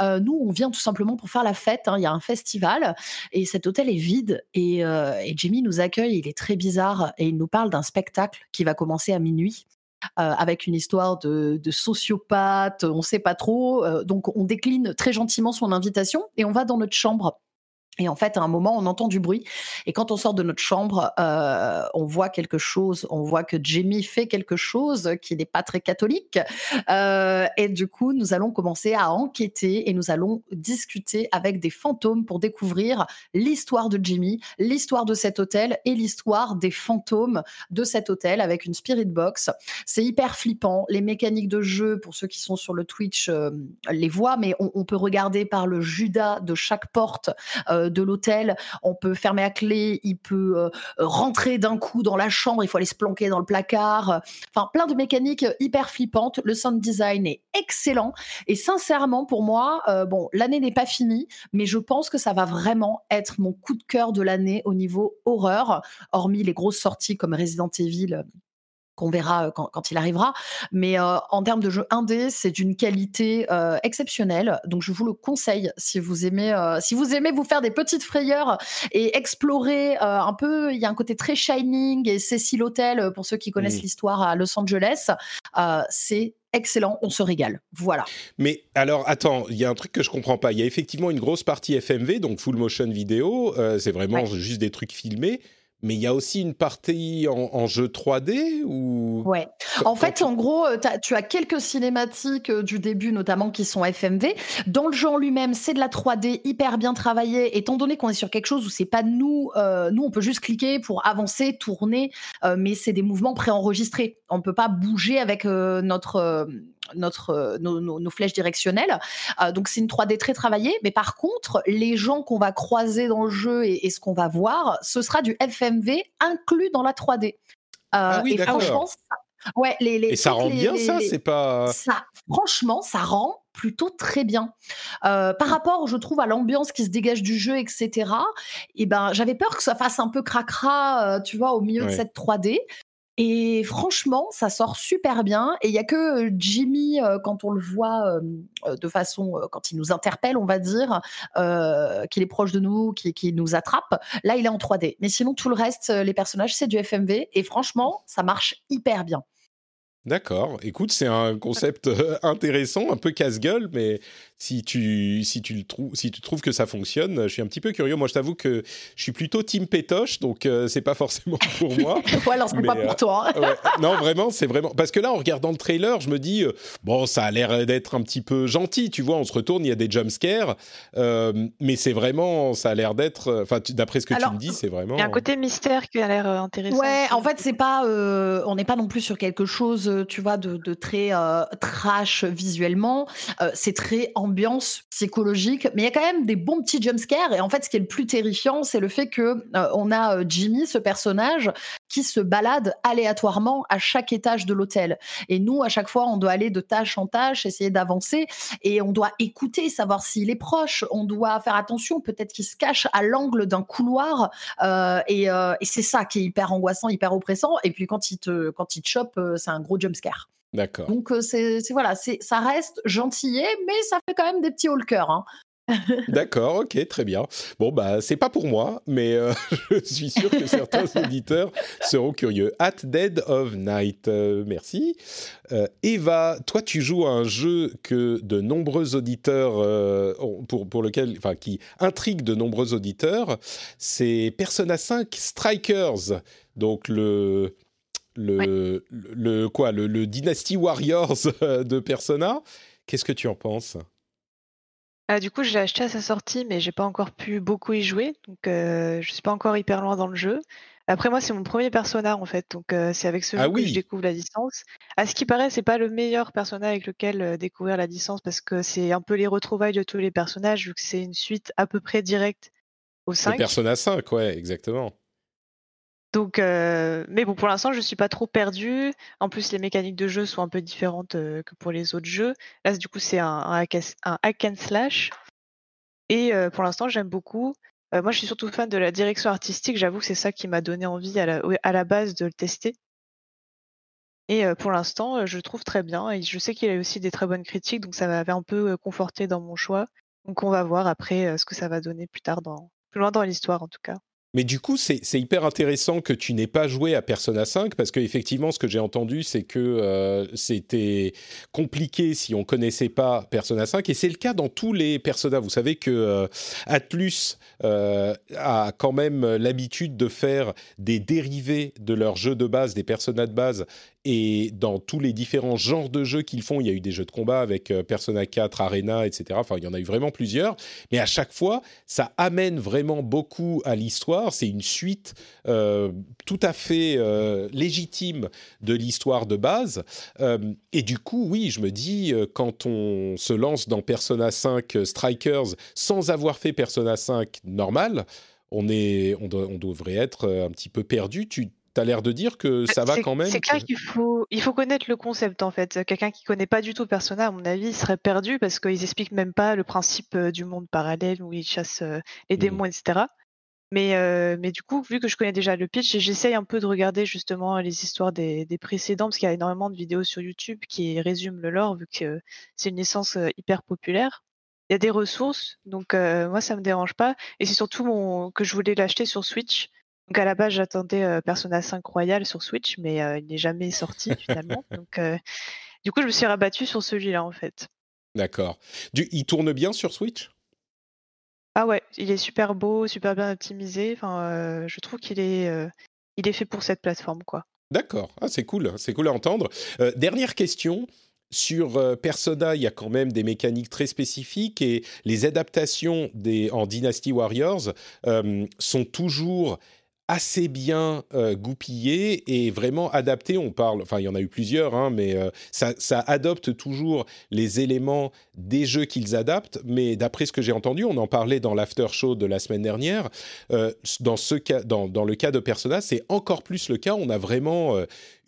Euh, nous, on vient tout simplement pour faire la fête. Hein. Il y a un festival et cet hôtel est vide. Euh, et Jimmy nous accueille. Il est très bizarre et il nous parle d'un spectacle qui va commencer à minuit. Euh, avec une histoire de, sociopathe, on ne sait pas trop. Euh, donc on décline très gentiment son invitation et on va dans notre chambre. Et en fait, à un moment, on entend du bruit. Et quand on sort de notre chambre, euh, on voit quelque chose. On voit que Jamie fait quelque chose qui n'est pas très catholique. Euh, et du coup, nous allons commencer à enquêter et nous allons discuter avec des fantômes pour découvrir l'histoire de Jamie, l'histoire de cet hôtel et l'histoire des fantômes de cet hôtel avec une spirit box. C'est hyper flippant. Les mécaniques de jeu, pour ceux qui sont sur le Twitch, euh, les voient, mais on, on, peut regarder par le Judas de chaque porte. De l'hôtel. On peut fermer à clé, il peut euh, rentrer d'un coup dans la chambre, il faut aller se planquer dans le placard. Enfin, plein de mécaniques hyper flippantes. Le sound design est excellent. Et sincèrement, pour moi, euh, bon, l'année n'est pas finie, mais je pense que ça va vraiment être mon coup de cœur de l'année au niveau horreur, hormis les grosses sorties comme Resident Evil qu'on verra euh, quand, il arrivera. Mais euh, en termes de jeu indé, c'est d'une qualité euh, exceptionnelle. Donc je vous le conseille si vous aimez, si vous aimez vous faire des petites frayeurs et explorer un peu. Il y a un côté très Shining et Cecil Hotel pour ceux qui connaissent l'histoire à Los Angeles. c'est excellent, on se régale. Voilà. Mais alors, attends, il y a un truc que je comprends pas. Il y a effectivement une grosse partie FMV, donc full motion vidéo. c'est vraiment juste des trucs filmés. Mais il y a aussi une partie en, jeu 3D ou Ouais. En fait, en gros, euh, tu as quelques cinématiques euh, du début, notamment qui sont FMV. Dans le en lui-même, c'est de la 3D hyper bien travaillée. Étant donné qu'on est sur quelque chose où c'est pas nous, euh, nous on peut juste cliquer pour avancer, tourner, mais c'est des mouvements préenregistrés. On peut pas bouger avec notre notre, euh, nos, flèches directionnelles. Euh, donc c'est une 3D très travaillée, mais par contre, les gens qu'on va croiser dans le jeu et, ce qu'on va voir, ce sera du FMV inclus dans la 3D. Euh, ah oui, et franchement, ça, ouais, les, et ça rend bien ça, c'est pas. Ça, franchement, ça rend plutôt très bien. par rapport, je trouve, à l'ambiance qui se dégage du jeu, etc. Et eh ben, j'avais peur que ça fasse un peu cracra, tu vois, au milieu de cette 3D. Et franchement, ça sort super bien. Et il y a que Jimmy, quand on le voit de façon, quand il nous interpelle, on va dire, qu'il est proche de nous, qui, qui, nous attrape. Là, il est en 3D. Mais sinon, tout le reste, les personnages, c'est du FMV. Et franchement, ça marche hyper bien. D'accord. Écoute, c'est un concept intéressant, un peu casse-gueule, mais si tu, si, tu le trouves, si tu trouves que ça fonctionne, je suis un petit peu curieux. Moi, je t'avoue que je suis plutôt team pétoche, donc euh, c'est pas forcément pour moi. ouais, alors c'est pas pour euh, toi. Non, vraiment, c'est vraiment. Parce que là, en regardant le trailer, je me dis, euh, bon, ça a l'air d'être un petit peu gentil, tu vois. On se retourne, il y a des jumpscares, mais c'est vraiment, ça a l'air d'être. Enfin, d'après ce que tu me dis, c'est vraiment. Il y a un côté mystère qui a l'air intéressant. Ouais, en fait, c'est pas. on n'est pas non plus sur quelque chose, tu vois, de, de très trash visuellement. c'est très ambiance psychologique, mais il y a quand même des bons petits jumpscares. Et en fait, ce qui est le plus terrifiant, c'est le fait que euh, on a euh, Jimmy, ce personnage, qui se balade aléatoirement à chaque étage de l'hôtel. Et nous, à chaque fois, on doit aller de tâche en tâche, essayer d'avancer, et on doit écouter, savoir s'il est proche. On doit faire attention, peut-être qu'il se cache à l'angle d'un couloir. Euh, et, c'est ça qui est hyper angoissant, hyper oppressant. Et puis quand il te, quand il te chope, c'est un gros jumpscare. D'accord. Donc c'est voilà, ça reste gentillet, mais ça fait quand même des petits hauts le cœur. Hein. D'accord, ok, très bien. Bon, bah, c'est pas pour moi, mais je suis sûr que certains auditeurs seront curieux. At Dead of Night, merci. Eva, toi, tu joues à un jeu que de nombreux auditeurs, pour, pour lequel, enfin, qui intrigue de nombreux auditeurs, c'est Persona 5 Strikers. Donc, le le, le, quoi, le, le, Dynasty Warriors de Persona. Qu'est-ce que tu en penses? Ah, du coup, je l'ai acheté à sa sortie, mais j'ai pas encore pu beaucoup y jouer, donc euh, je suis pas encore hyper loin dans le jeu. Après moi, c'est mon premier persona en fait, donc euh, c'est avec ce Ah jeu que je découvre la licence. À ce qui paraît, c'est pas le meilleur persona avec lequel euh, découvrir la licence parce que c'est un peu les retrouvailles de tous les personnages vu que c'est une suite à peu près directe au de 5. Persona 5, ouais, exactement. Donc, euh, mais bon, pour l'instant, je suis pas trop perdue. En plus, les mécaniques de jeu sont un peu différentes euh, que pour les autres jeux. Là, du coup, c'est un, hack, and- slash. Et euh, pour l'instant, j'aime beaucoup. Moi, je suis surtout fan de la direction artistique. J'avoue que c'est ça qui m'a donné envie à la, base de le tester. Et pour l'instant, je le trouve très bien. Et je sais qu'il a aussi des très bonnes critiques, donc ça m'avait un peu conforté dans mon choix. Donc, on va voir après ce que ça va donner plus tard, plus loin dans l'histoire en tout cas. Mais du coup, c'est hyper intéressant que tu n'aies pas joué à Persona 5 parce qu'effectivement, ce que j'ai entendu, c'est que euh, c'était compliqué si on connaissait pas Persona 5 et c'est le cas dans tous les Persona. Vous savez que euh, Atlus euh, a quand même l'habitude de faire des dérivés de leurs jeux de base, des Persona de base et dans tous les différents genres de jeux qu'ils font, il y a eu des jeux de combat avec euh, Persona 4, Arena, etc. Enfin, il y en a eu vraiment plusieurs. Mais à chaque fois, ça amène vraiment beaucoup à l'histoire. C'est une suite euh, tout à fait euh, légitime de l'histoire de base. Et du coup, oui, je me dis, quand on se lance dans Persona 5 euh, Strikers sans avoir fait Persona 5 normal, on, est, on, doit- on devrait être un petit peu perdu. As l'air de dire que ça va quand même c'est clair qu'il faut, il faut connaître le concept en fait. Quelqu'un qui connaît pas du tout Persona, à mon avis, serait perdu parce qu'ils expliquent même pas le principe euh, du monde parallèle où ils chassent euh, les Mhm. démons, etc. Mais, euh, mais du coup, vu que je connais déjà le pitch, j'essaye un peu de regarder justement les histoires des, des précédents, parce qu'il y a énormément de vidéos sur YouTube qui résument le lore, vu que c'est une licence hyper populaire. Il y a des ressources, donc euh, moi ça me dérange pas. Et c'est surtout mon, que je voulais l'acheter sur Switch. Donc à la base j'attendais euh, Persona 5 Royal sur Switch, mais euh, il n'est jamais sorti finalement. Donc euh, du coup je me suis rabattue sur celui-là en fait. D'accord. Il tourne bien sur Switch? Ah ouais, il est super beau, super bien optimisé. Enfin, je trouve qu'il est, il est fait pour cette plateforme, quoi. D'accord, ah, c'est cool, c'est cool à entendre. Dernière question. Sur Persona, il y a quand même des mécaniques très spécifiques et les adaptations des, en Dynasty Warriors euh, sont toujours assez bien euh, goupillées et vraiment adaptées. On parle, enfin il y en a eu plusieurs, hein, mais euh, ça, adopte toujours les éléments des jeux qu'ils adaptent. Mais d'après ce que j'ai entendu, on en parlait dans l'after show de la semaine dernière. euh, dans ce cas, dans, le cas de Persona, c'est encore plus le cas. On a vraiment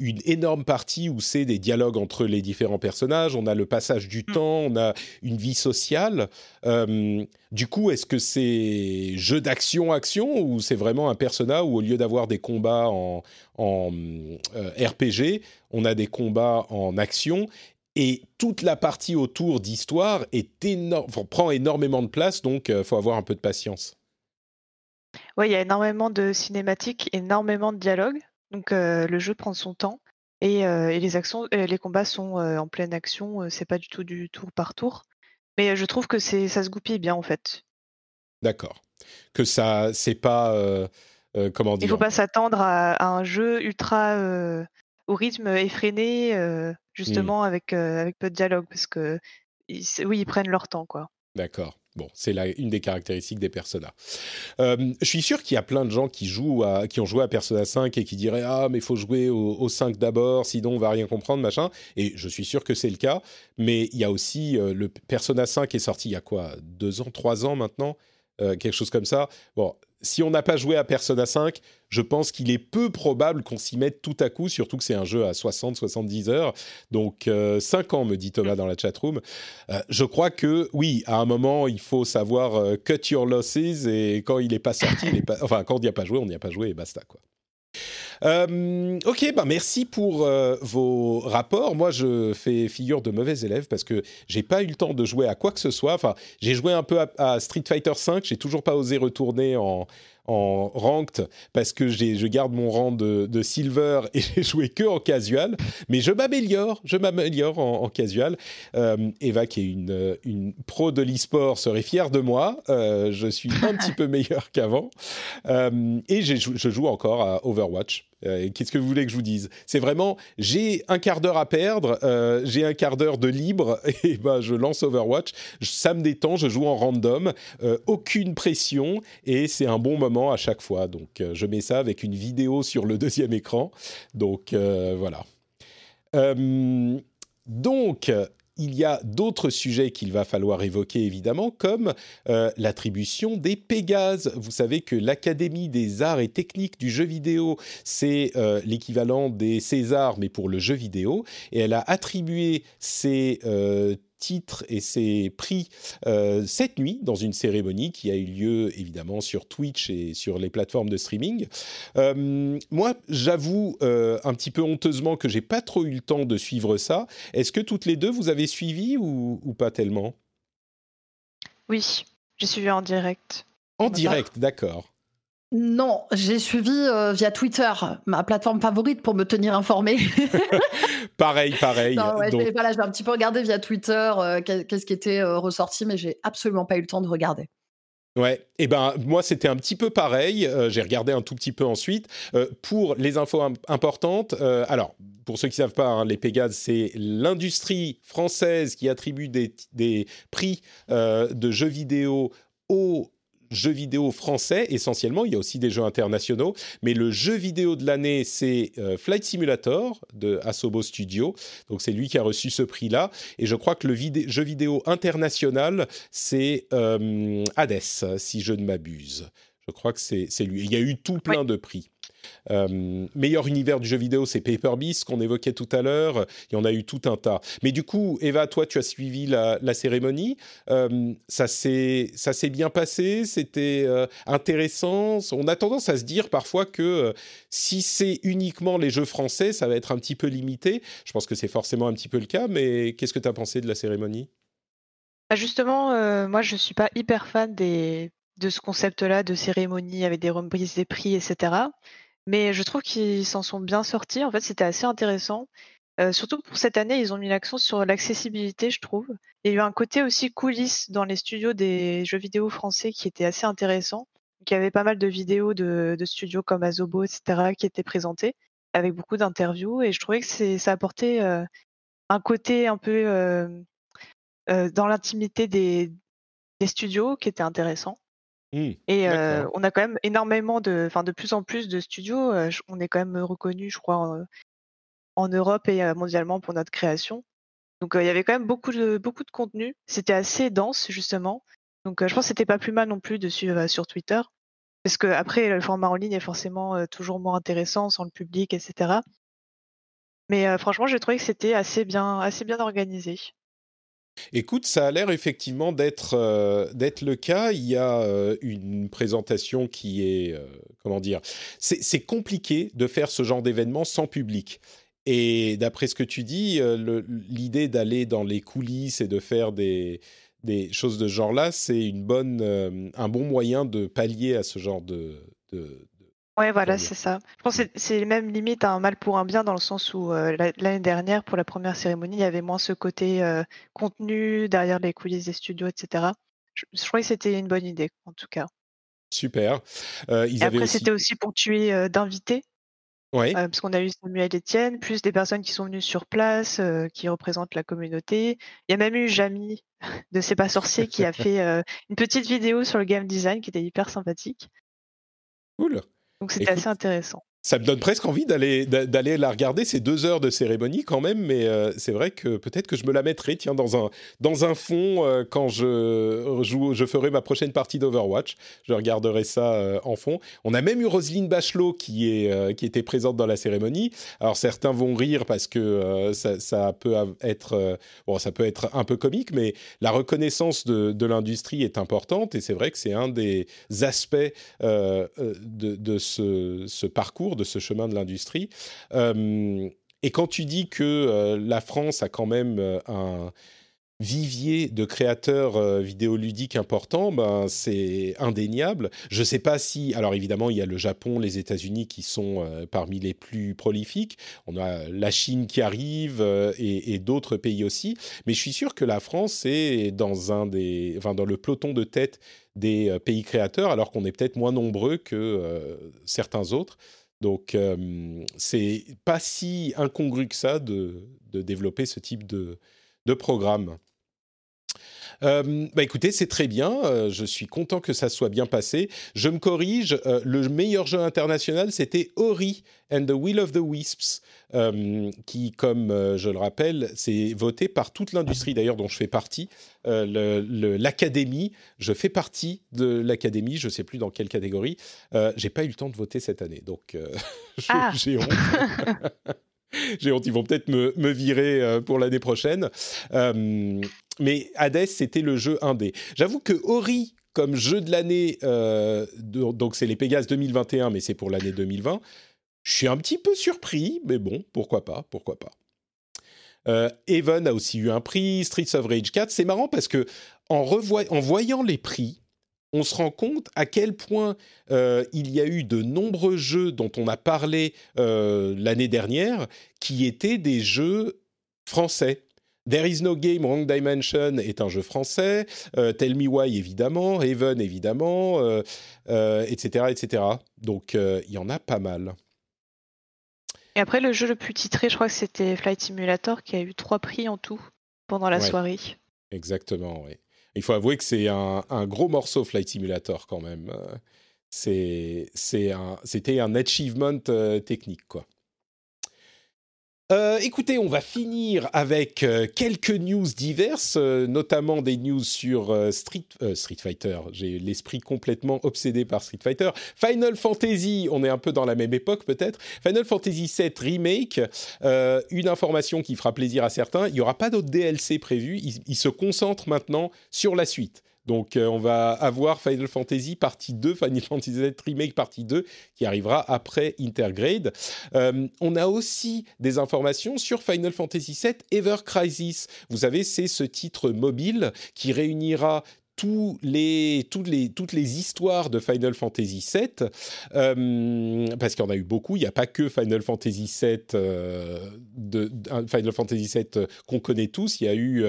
une énorme partie où c'est des dialogues entre les différents personnages. On a le passage du Mm. temps, on a une vie sociale. Euh, du coup, est-ce que c'est jeu d'action-action ou c'est vraiment un persona où au lieu d'avoir des combats en, en, euh, RPG, on a des combats en action? Et toute la partie autour d'histoire est énorme, prend énormément de place, donc il faut avoir un peu de patience. Ouais, il y a énormément de cinématiques, énormément de dialogues. Donc le jeu prend son temps et, et les actions, les combats sont en pleine action. c'est pas du tout du tour par tour. Mais je trouve que c'est, ça se goupille bien en fait. D'accord. Que ça, c'est pas comment Il dire? faut pas s'attendre à, à un jeu ultra au rythme effréné, euh, justement avec euh, avec peu de dialogue, parce que ils- oui, ils prennent leur temps, quoi. D'accord. C'est une des caractéristiques des Persona. Euh, je suis sûr qu'il y a plein de gens qui jouent qui ont joué à Persona 5 et qui diraient ah mais il faut jouer au, au 5 d'abord, sinon on va rien comprendre machin. Et je suis sûr que c'est le cas. Mais il y a aussi euh, le Persona 5 est sorti il y a quoi? Deux ans, trois ans maintenant, euh, quelque chose comme ça? Bon, si on n'a pas joué à Persona 5, je pense qu'il est peu probable qu'on s'y mette tout à coup, surtout que c'est un jeu à 60-70 heures. Donc 5 ans, me dit Thomas dans la chatroom. Euh, je crois que oui, à un moment, il faut savoir euh, cut your losses et quand il n'est pas sorti, enfin quand on n'y a pas joué, on n'y a pas joué et basta quoi. Euh, ok, bah merci pour euh, vos rapports. Moi, je fais figure de mauvais élève parce que j'ai pas eu le temps de jouer à quoi que ce soit. Enfin, j'ai joué un peu à, à Street Fighter V. J'ai toujours pas osé retourner en, en ranked parce que je garde mon rang de, de silver et j'ai joué que en casual. Mais je m'améliore, je m'améliore en, en casual. Euh, Eva, qui est une, une pro de l'e-sport, serait fière de moi. Euh, je suis un petit peu meilleur qu'avant. Euh, et je joue encore à Overwatch. Qu'est-ce que vous voulez que je vous dise? C'est vraiment, j'ai un quart d'heure à perdre, j'ai un quart d'heure de libre, et ben je lance Overwatch, ça me détend, je joue en random, aucune pression, et c'est un bon moment à chaque fois. Donc je mets ça avec une vidéo sur le deuxième écran. Donc voilà. donc, il y a d'autres sujets qu'il va falloir évoquer évidemment, comme euh, l'attribution des Pégases. Vous savez que l'Académie des arts et techniques du jeu vidéo, c'est euh, l'équivalent des Césars, mais pour le jeu vidéo, et elle a attribué ces euh, titres et ses prix euh, cette nuit dans une cérémonie qui a eu lieu évidemment sur Twitch et sur les plateformes de streaming. Euh, moi, j'avoue euh, un petit peu honteusement que j'ai pas trop eu le temps de suivre ça. Est-ce que toutes les deux vous avez suivi ou, ou pas tellement? Oui, j'ai suivi en direct. En direct, d'accord. Non, j'ai suivi euh, via Twitter, ma plateforme favorite pour me tenir informé. pareil, pareil. Non, ouais, Donc... j'ai un petit peu regardé via Twitter euh, qu'est-ce qui était euh, ressorti, mais j'ai absolument pas eu le temps de regarder. Ouais, et eh ben moi c'était un petit peu pareil. j'ai regardé un tout petit peu ensuite pour les infos importantes. alors pour ceux qui savent pas, hein, les Pégases c'est l'industrie française qui attribue des, des prix de jeux vidéo aux jeux vidéo français essentiellement. Il y a aussi des jeux internationaux, mais le jeu vidéo de l'année, c'est euh, Flight Simulator de Asobo Studio. Donc c'est lui qui a reçu ce prix-là. Et je crois que le jeu vidéo international, c'est euh, Hades, si je ne m'abuse. Je crois que c'est lui. il y a eu tout plein de prix. Euh, meilleur univers du jeu vidéo, c'est Paper Beast qu'on évoquait tout à l'heure. Il y en a eu tout un tas. Mais du coup, Eva, toi, tu as suivi la, cérémonie. Euh, ça s'est bien passé. C'était euh, intéressant. On a tendance à se dire parfois que si c'est uniquement les jeux français, ça va être un petit peu limité. Je pense que c'est forcément un petit peu le cas. Mais qu'est-ce que tu as pensé de la cérémonie? Bah, Justement, moi, je suis pas hyper fan de ce concept-là de cérémonie avec des remises des prix, etc. Mais je trouve qu'ils s'en sont bien sortis. En fait, c'était assez intéressant. Euh, surtout pour cette année, ils ont mis l'accent sur l'accessibilité, je trouve. Il y a eu un côté aussi coulisses dans les studios des jeux vidéo français qui était assez intéressant. il y avait pas mal de vidéos de, studios comme Azobo, etc., qui étaient présentées, avec beaucoup d'interviews. Et je trouvais que ça apportait un côté un peu dans l'intimité des studios qui était intéressant. Mmh, et on a quand même énormément de, enfin de plus en plus de studios. on est quand même reconnu, je crois, en, Europe et mondialement pour notre création. Donc il y avait quand même beaucoup de beaucoup de contenu. C'était assez dense justement. Donc je pense que c'était pas plus mal non plus de suivre sur Twitter, parce que après le format en ligne est forcément toujours moins intéressant sans le public, etc. Mais franchement, j'ai trouvé que c'était assez bien assez bien organisé. Écoute, ça a l'air effectivement d'être euh, le cas. Il y a euh, une présentation qui est euh, comment dire C'est compliqué de faire ce genre d'événement sans public. Et d'après ce que tu dis, l'idée d'aller dans les coulisses et de faire des, choses de ce genre-là, c'est un bon moyen de pallier à ce genre de, Ouais, voilà, c'est ça. Je pense que c'est même limite un mal pour un bien dans le sens où euh, l'année dernière, pour la première cérémonie, il y avait moins ce côté euh, contenu derrière les coulisses des studios, etc. Je, crois que c'était une bonne idée, en tout cas. Super. Euh, ils après, c'était aussi ponctué d'invités. Ouais. parce qu'on a eu Samuel Etienne, plus des personnes qui sont venues sur place, qui représentent la communauté. Il y a même eu Jamie de C'est pas sorcier qui a fait une petite vidéo sur le game design qui était hyper sympathique. Cool. Donc c'était assez intéressant. Ça me donne presque envie d'aller la regarder ces deux heures de cérémonie quand même, mais euh, c'est vrai que peut-être que je me la mettrai tiens dans un dans un fond euh, quand je joue, je ferai ma prochaine partie d'Overwatch. Je regarderai ça euh, en fond. On a même eu Roselyne Bachelot qui est qui était présente dans la cérémonie. Alors certains vont rire parce que ça, peut être bon, ça peut être un peu comique, mais la reconnaissance de, l'industrie est importante et c'est vrai que c'est un des aspects de, ce parcours de ce chemin de l'industrie. Euh, et quand tu dis que euh, la France a quand même euh, un vivier de créateurs vidéoludiques importants, ben c'est indéniable. Je ne sais pas si, alors évidemment, il y a le Japon, les États-Unis qui sont parmi les plus prolifiques. On a la Chine qui arrive et, d'autres pays aussi. Mais je suis sûr que la France est dans un des, dans le peloton de tête des pays créateurs, alors qu'on est peut-être moins nombreux que certains autres. Donc, c'est pas si incongru que ça de, de développer ce type de, de programme. Euh, bah écoutez, c'est très bien. Euh, je suis content que ça soit bien passé. Je me corrige. Euh, le meilleur jeu international, c'était Ori and the Will of the Wisps, qui, comme je le rappelle, c'est voté par toute l'industrie d'ailleurs dont je fais partie. L'académie, je fais partie de l'académie. Je sais plus dans quelle catégorie. J'ai pas eu le temps de voter cette année, donc ah. j'ai honte. J'ai honte, ils vont peut-être me, me, virer pour l'année prochaine mais Hades, c'était le jeu indé. J'avoue que Ori, comme jeu de l'année, euh, donc c'est les Pégases 2021, mais c'est pour l'année 2020, je suis un petit peu surpris, mais bon, pourquoi pas, pourquoi pas. Euh, Even a aussi eu un prix, Streets of Rage 4. C'est marrant parce que en, voyant les prix, on se rend compte à quel point euh, il y a eu de nombreux jeux dont on a parlé l'année dernière qui étaient des jeux français. There is no game, Wrong Dimension est un jeu français. Euh, Tell Me Why évidemment, Heaven évidemment, etc., euh, etc. Euh, Donc il y en a pas mal. Et après le jeu le plus titré, je crois que c'était Flight Simulator qui a eu trois prix en tout pendant la soirée. Exactement, oui. Il faut avouer que c'est un, un, gros morceau Flight Simulator quand même. C'est, c'était un achievement technique quoi. Euh, écoutez, on va finir avec euh, quelques news diverses, euh, notamment des news sur Street, Street Fighter. J'ai l'esprit complètement obsédé par Street Fighter. Final Fantasy, on est un peu dans la même époque peut-être. Final Fantasy VII Remake, une information qui fera plaisir à certains. Il n'y aura pas d'autres DLC prévus. il se concentre maintenant sur la suite. Donc euh, on va avoir Final Fantasy partie 2, Final Fantasy VII Remake partie 2, qui arrivera après Intergrade. Euh, on a aussi des informations sur Final Fantasy VII Ever Crisis. Vous savez, c'est ce titre mobile qui réunira toutes, les, histoires de Final Fantasy VII, euh, parce qu'il y en a eu beaucoup, il n'y a pas que Final Fantasy VII, euh, de, Final Fantasy VII qu'on connaît tous, il y a eu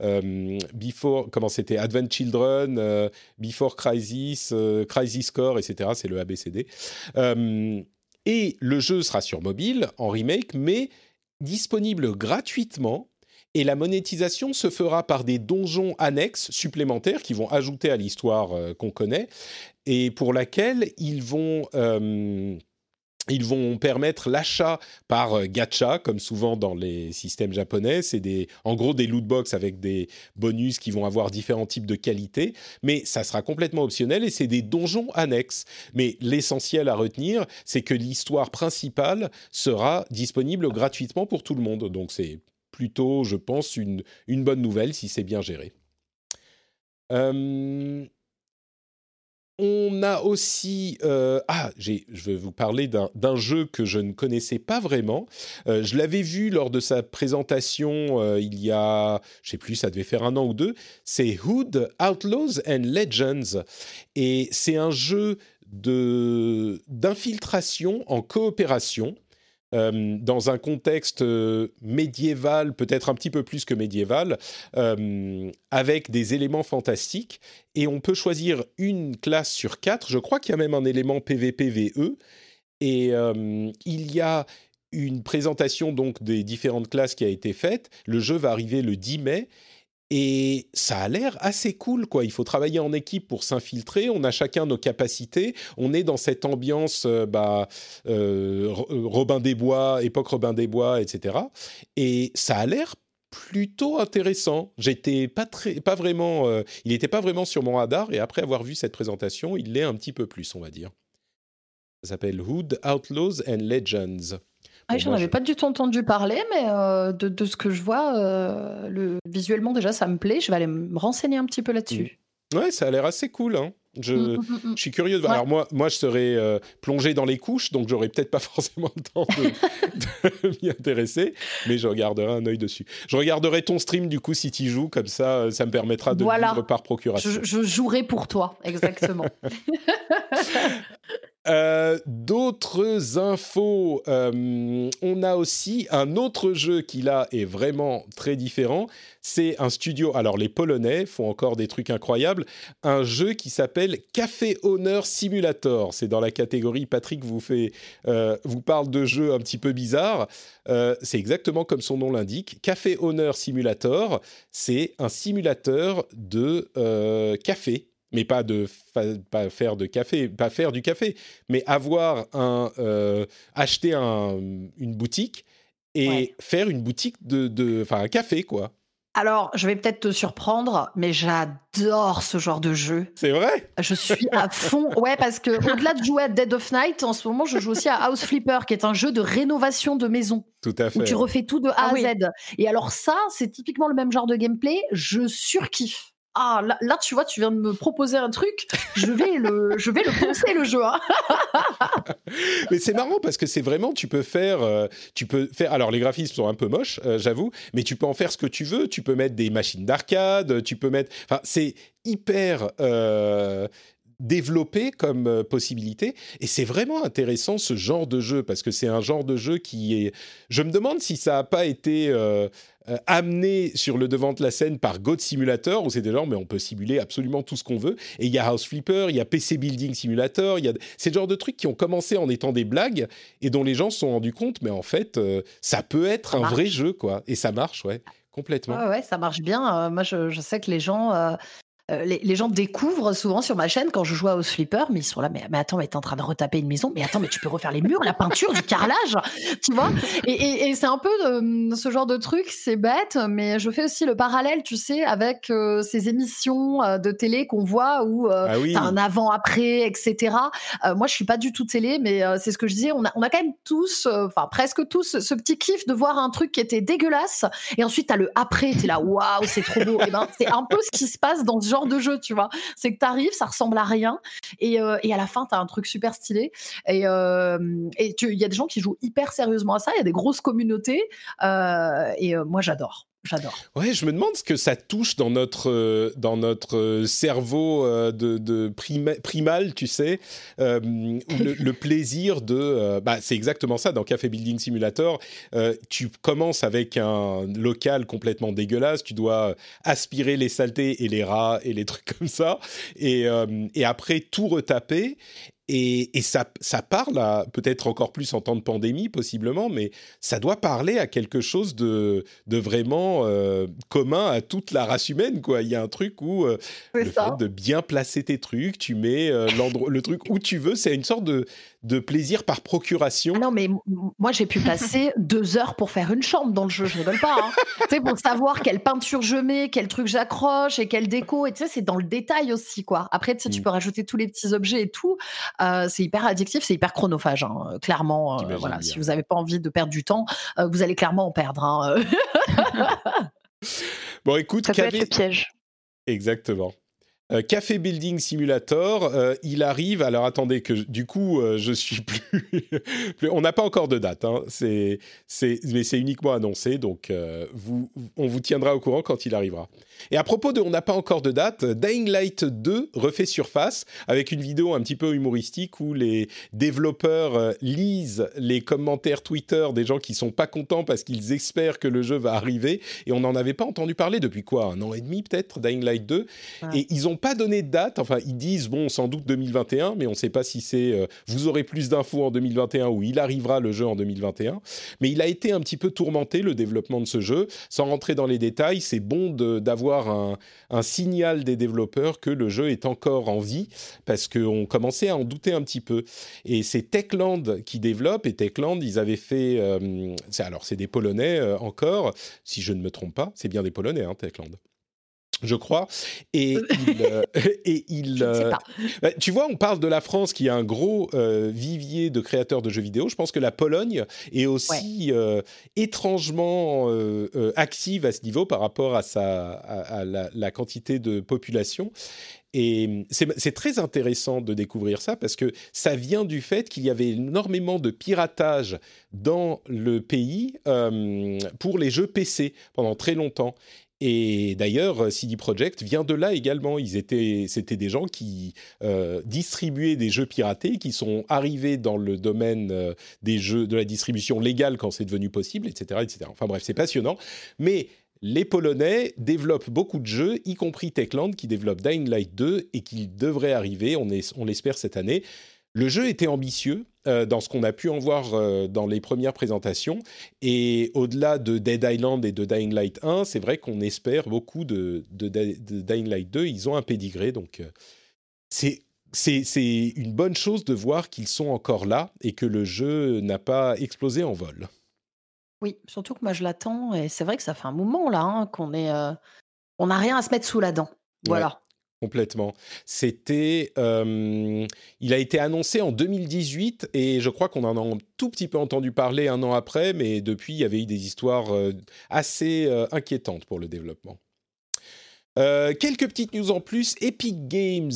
euh, Before, comment c'était, Advent Children, Before Crisis, Crisis Core, etc., c'est le ABCD. et le jeu sera sur mobile, en remake, mais disponible gratuitement et la monétisation se fera par des donjons annexes supplémentaires qui vont ajouter à l'histoire euh, qu'on connaît et pour laquelle ils vont euh, ils vont permettre l'achat par euh, gacha, comme souvent dans les systèmes japonais. C'est des, en gros des loot box avec des bonus qui vont avoir différents types de qualités, mais ça sera complètement optionnel et c'est des donjons annexes. Mais l'essentiel à retenir, c'est que l'histoire principale sera disponible gratuitement pour tout le monde. Donc c'est plutôt, je pense, une, une bonne nouvelle si c'est bien géré. Euh, on a aussi... Euh, ah, je vais vous parler d'un jeu que je ne connaissais pas vraiment. Euh, je l'avais vu lors de sa présentation il y a, je sais plus, ça devait faire un an ou deux. C'est Hood, Outlaws and Legends. Et c'est un jeu d'infiltration en coopération euh, dans un contexte euh, médiéval, peut-être un petit peu plus que médiéval, euh, avec des éléments fantastiques. Et on peut choisir une classe sur quatre. Je crois qu'il y a même un élément PVP-VE. Et il y a une présentation donc des différentes classes qui a été faite. Le jeu va arriver le 10 mai et ça a l'air assez cool, quoi. Il faut travailler en équipe pour s'infiltrer. On a chacun nos capacités. On est dans cette ambiance, euh, bah, euh, Robin des Bois, époque Robin des Bois, etc. Et ça a l'air plutôt intéressant. J'étais pas très, pas vraiment, euh, il n'était pas vraiment sur mon radar. Et après avoir vu cette présentation, il l'est un petit peu plus, on va dire. Ça s'appelle Hood Outlaws and Legends. Ah, j'en avais pas du tout entendu parler, mais euh, de, ce que je vois, euh, le, visuellement déjà, ça me plaît. Je vais aller me renseigner un petit peu là-dessus. Mmh. Ouais, ça a l'air assez cool. Hein. Je, mmh, mmh, je, suis curieux de voir. Alors moi, moi, je serais euh, plongé dans les couches, donc j'aurais peut-être pas forcément le temps de, m'y intéresser, mais je regarderai un œil dessus. Je regarderai ton stream du coup si tu joues, comme ça, ça me permettra de vivre par procuration. Je, je jouerai pour toi, exactement. Euh, d'autres infos, euh, on a aussi un autre jeu qui là est vraiment très différent. C'est un studio, alors les Polonais font encore des trucs incroyables, un jeu qui s'appelle Café Honor Simulator. C'est dans la catégorie, Patrick vous, fait, euh, vous parle de jeux un petit peu bizarres. c'est exactement comme son nom l'indique. Café Honor Simulator, c'est un simulateur de café mais pas de pas faire de café, pas faire du café, mais avoir un euh, acheter un, une boutique et faire une boutique de, enfin un café quoi. Alors, je vais peut-être te surprendre, mais j'adore ce genre de jeu. C'est vrai? Je suis à fond. Ouais, parce que au-delà de jouer à Dead of Night, en ce moment, je joue aussi à House Flipper, qui est un jeu de rénovation de maison. Tout à fait. Où tu refais tout de A ah à Z. Et alors ça, c'est typiquement le même genre de gameplay. Je surkiffe ah là, tu vois, tu viens de me proposer un truc, je vais le, je vais le penser le jeu. Hein. mais c'est marrant parce que c'est vraiment, tu peux faire, euh, tu peux faire. Alors les graphismes sont un peu moches, euh, j'avoue, mais tu peux en faire ce que tu veux. Tu peux mettre des machines d'arcade, tu peux mettre. Enfin, c'est hyper. Euh, développé comme possibilité et c'est vraiment intéressant ce genre de jeu parce que c'est un genre de jeu qui est je me demande si ça n'a pas été euh, amené sur le devant de la scène par God Simulator, où c'est des gens, mais on peut simuler absolument tout ce qu'on veut. Et il y a House Flipper, il y a PC Building Simulator, il y a c'est le genre de trucs qui ont commencé en étant des blagues et dont les gens se sont rendus compte, mais en fait, euh, ça peut être un vrai jeu, quoi. Et ça marche, ouais complètement. Ouais, ouais, ça marche bien. Euh, moi, je, je, sais que les gens, euh, les, gens découvrent souvent sur ma chaîne quand je joue House Flipper, mais ils sont là, mais, mais attends, mais t'es en train de retaper une maison, mais attends, mais tu peux refaire les murs, la peinture, du carrelage, tu vois Et, c'est un peu euh, ce genre de truc, c'est bête, mais je fais aussi le parallèle, tu sais, avec euh, ces émissions de télé qu'on voit où ah t'as un avant-après, etc. moi, je suis pas du tout télé, mais c'est ce que je disais, on a, on a quand même tous, enfin presque tous, ce petit kiff de voir un truc qui était dégueulasse, et ensuite t'as le après, t'es là, waouh, c'est trop beau. Et ben, c'est un peu ce qui se passe dans ce genre de jeu, tu vois. C'est que t'arrives, ça ressemble à rien, et, euh, et à la fin, t'as un truc super stylé. Et euh, il y a des gens qui jouent hyper sérieusement à ça, il y a des grosses communautés, euh, et moi, j'adore. J'adore. Ouais, je me demande ce que ça touche dans notre, euh, dans notre euh, cerveau euh, de, de primal, tu sais, le, plaisir de... bah, c'est exactement ça, dans Café Building Simulator, tu commences avec un local complètement dégueulasse, tu dois aspirer les saletés et les rats et les trucs comme ça, et, et après tout retaper, et, ça, ça parle peut-être encore plus en temps de pandémie, possiblement, mais ça doit parler à quelque chose de, de vraiment euh, commun à toute la race humaine. Quoi. Il y a un truc où euh, le fait de bien placer tes trucs, tu mets euh, le truc où tu veux, c'est une sorte de, de plaisir par procuration. Ah non, mais moi, j'ai pu passer deux heures pour faire une chambre dans le jeu, je rigole pas. Hein. tu sais, pour savoir quelle peinture je mets, quel truc j'accroche et quel déco. Et tu sais, c'est dans le détail aussi, quoi. Après, tu sais, tu mm. peux rajouter tous les petits objets et tout. Euh, c'est hyper addictif, c'est hyper chronophage, hein, clairement. Euh, voilà, si vous n'avez pas envie de perdre du temps, euh, vous allez clairement en perdre. Hein, bon, écoute, ça peut être le piège. Exactement. Euh, Café Building Simulator, euh, il arrive. Alors attendez que du coup euh, je suis plus, On n'a pas encore de date. Hein. C'est, c'est, mais c'est uniquement annoncé, donc vous, on vous tiendra au courant quand il arrivera. Et à propos de, on n'a pas encore de date. Dying Light 2 refait surface avec une vidéo un petit peu humoristique où les développeurs lisent les commentaires Twitter des gens qui sont pas contents parce qu'ils espèrent que le jeu va arriver. Et on n'en avait pas entendu parler depuis quoi, un an et demi peut-être, Dying Light 2. Et ils ont pas donné de date. Enfin, ils disent, bon, sans doute 2021, mais on ne sait pas si c'est. Euh, vous aurez plus d'infos en 2021 ou il arrivera le jeu en 2021. Mais il a été un petit peu tourmenté, le développement de ce jeu. Sans rentrer dans les détails, c'est bon d'avoir un, signal des développeurs que le jeu est encore en vie, parce qu'on commençait à en douter un petit peu. Et c'est Techland qui développe, et Techland, ils avaient fait. Euh, alors, c'est des Polonais euh, encore, si je ne me trompe pas. C'est bien des Polonais, hein, Techland je crois. Et il, euh, et il euh, bah, tu vois, on parle de la France qui a un gros euh, vivier de créateurs de jeux vidéo. Je pense que la Pologne est aussi étrangement active à ce niveau par rapport à, sa, à, la, la, quantité de population. Et c'est très intéressant de découvrir ça parce que ça vient du fait qu'il y avait énormément de piratage dans le pays pour les jeux PC pendant très longtemps. Et d'ailleurs, CD Projekt vient de là également. Ils étaient, c'était des gens qui euh, distribuaient des jeux piratés, qui sont arrivés dans le domaine euh, des jeux de la distribution légale quand c'est devenu possible, etc., etc. Enfin bref, c'est passionnant. Mais les Polonais développent beaucoup de jeux, y compris Techland, qui développe Dying Light 2 et qui devrait arriver, on, on l'espère cette année. Le jeu était ambitieux euh, dans ce qu'on a pu en voir euh, dans les premières présentations. Et au-delà de Dead Island et de Dying Light 1, c'est vrai qu'on espère beaucoup de, Dying Light 2. Ils ont un pédigré, donc euh, c'est c'est une bonne chose de voir qu'ils sont encore là et que le jeu n'a pas explosé en vol. Oui, surtout que moi je l'attends et c'est vrai que ça fait un moment là hein, qu'on est, on n'a rien à se mettre sous la dent. Voilà. Complètement. C'était, il a été annoncé en 2018 et je crois qu'on en a un tout petit peu entendu parler un an après, mais depuis il y avait eu des histoires assez inquiétantes pour le développement. quelques petites news en plus. Epic Games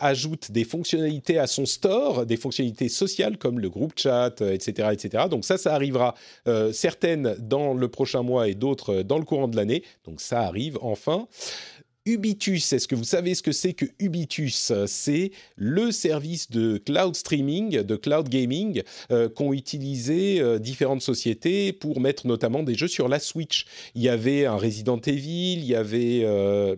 ajoute des fonctionnalités à son store, des fonctionnalités sociales comme le groupe chat, etc., etc. Donc ça, ça arrivera certaines dans le prochain mois et d'autres dans le courant de l'année. Donc ça arrive enfin. Ubitus, est-ce que vous savez ce que c'est que Ubitus? C'est le service de cloud streaming, de cloud gaming euh, qu'ont utilisé euh, différentes sociétés pour mettre notamment des jeux sur la Switch. Il y avait un Resident Evil, il y avait euh,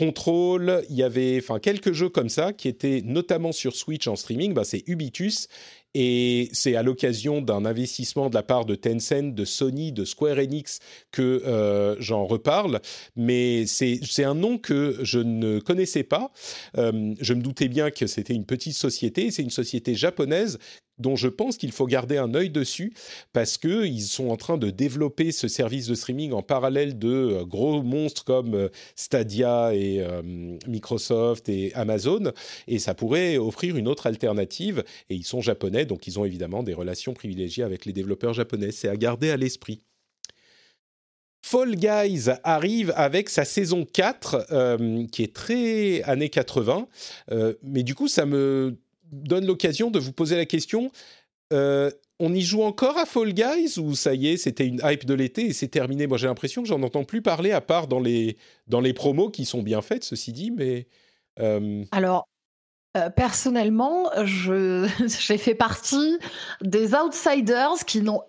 Control, il y avait enfin quelques jeux comme ça qui étaient notamment sur Switch en streaming. Bah, c'est Ubitus et c'est à l'occasion d'un investissement de la part de Tencent, de Sony, de Square Enix que euh, j'en reparle. Mais c'est un nom que je ne connaissais pas. Euh, je me doutais bien que c'était une petite société. C'est une société japonaise dont je pense qu'il faut garder un œil dessus parce qu'ils sont en train de développer ce service de streaming en parallèle de euh, gros monstres comme euh, Stadia et euh, Microsoft et Amazon et ça pourrait offrir une autre alternative et ils sont japonais donc ils ont évidemment des relations privilégiées avec les développeurs japonais c'est à garder à l'esprit. Fall Guys arrive avec sa saison 4, qui est très années 80, mais du coup, ça me donne l'occasion de vous poser la question. Euh, on y joue encore à Fall Guys ou ça y est, c'était une hype de l'été et c'est terminé? Moi, j'ai l'impression que j'en entends plus parler à part dans les, dans les promos qui sont bien faites, ceci dit, mais... Euh, Alors, euh, personnellement, j'ai fait partie des outsiders qui n'ont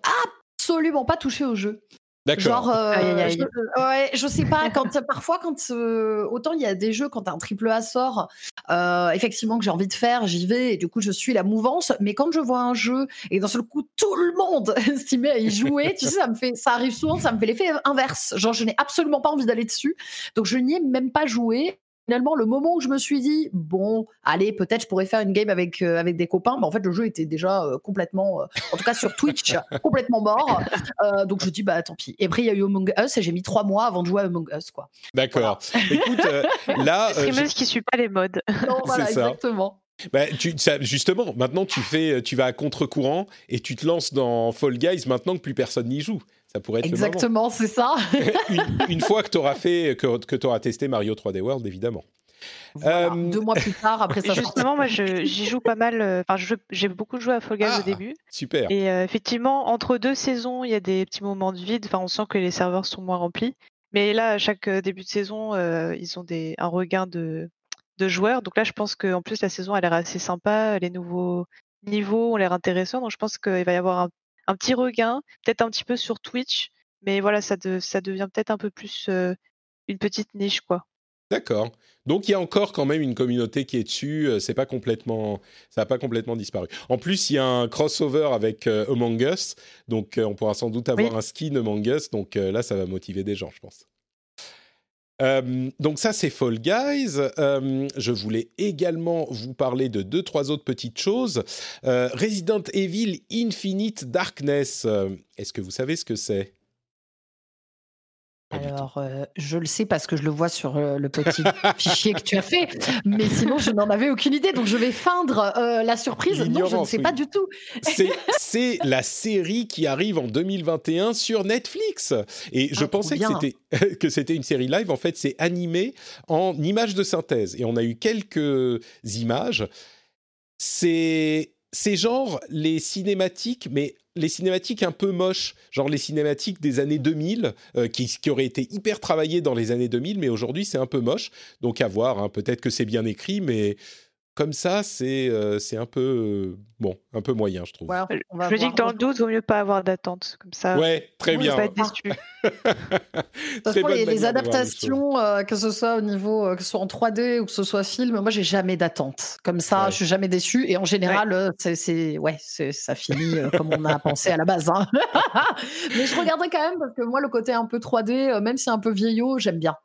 absolument pas touché au jeu. Genre, euh, Je, ouais, je sais pas, quand parfois, quand euh, autant il y a des jeux, quand un triple A sort, euh, effectivement que j'ai envie de faire, j'y vais et du coup je suis la mouvance. Mais quand je vois un jeu et d'un seul coup tout le monde s'y met à y jouer, tu sais, ça me fait, ça arrive souvent, ça me fait l'effet inverse. Genre, je n'ai absolument pas envie d'aller dessus, donc je n'y ai même pas joué finalement, le moment où je me suis dit, bon, allez, peut-être je pourrais faire une game avec, euh, avec des copains, mais en fait, le jeu était déjà euh, complètement, euh, en tout cas sur Twitch, complètement mort. donc je dis, bah tant pis. Et après, il y a eu Among Us et j'ai mis trois mois avant de jouer à Among Us, quoi. D'accord. Écoute, là. Streameuse qui suit pas les modes. Non, voilà, exactement. Bah, tu, justement, maintenant tu fais, tu vas à contre-courant et tu te lances dans Fall Guys maintenant que plus personne n'y joue. Ça pourrait être Exactement, c'est ça. une, fois que tu auras fait, que, que tu auras testé Mario 3D World, évidemment. Euh, deux mois plus tard, après ça. Justement, moi, j'y joue pas mal. Euh, enfin, j'ai beaucoup joué à Fall Guys au ah, début. Super. Et euh, effectivement, entre deux saisons, il y a des petits moments de vide. Enfin, on sent que les serveurs sont moins remplis. Mais là, à chaque début de saison, ils ont des, un regain de, de joueurs. Donc là, je pense qu'en plus, la saison a l'air assez sympa. Les nouveaux niveaux ont l'air intéressants. Donc je pense qu'il va y avoir un un petit regain, peut-être un petit peu sur Twitch, mais voilà, ça, ça devient peut-être un peu plus euh, une petite niche, quoi. D'accord. Donc il y a encore quand même une communauté qui est dessus. C'est pas complètement, ça n'a pas complètement disparu. En plus, il y a un crossover avec euh, Among Us, donc on pourra sans doute avoir un skin Among Us. Donc là, ça va motiver des gens, je pense. Euh, donc ça, c'est Fall Guys. Euh, je voulais également vous parler de deux, trois autres petites choses. Euh, Resident Evil Infinite Darkness. Est-ce que vous savez ce que c'est? Alors, euh, je le sais parce que je le vois sur euh, le petit fichier que tu as fait, mais sinon, je n'en avais aucune idée. Donc, je vais feindre euh, la surprise. Non, je ne sais pas du tout. C'est la série qui arrive en 2021 sur Netflix. Et je ah, pensais que c'était une série live. En fait, c'est animé en images de synthèse. Et on a eu quelques images. C'est c'est genre les cinématiques, mais les cinématiques un peu moches, genre les cinématiques des années 2000, euh, qui, auraient été hyper travaillées dans les années 2000, mais aujourd'hui c'est un peu moche. Donc à voir, hein. peut-être que c'est bien écrit, mais comme ça, c'est euh, c'est un peu euh, bon, un peu moyen, je trouve. Ouais, je me dis que dans le doute, il vaut mieux pas avoir d'attente, comme ça. Ouais, très bien. Pas être déçu. façon, les, les adaptations, euh, que ce soit au niveau, que ce soit en 3D ou que ce soit film, moi, j'ai jamais d'attente. Comme ça, ouais. je suis jamais déçu. Et en général, ouais. c'est ouais, ça finit comme on a pensé à la base. Hein. Mais je regarderai quand même parce que moi, le côté un peu 3D, même si c'est un peu vieillot, j'aime bien.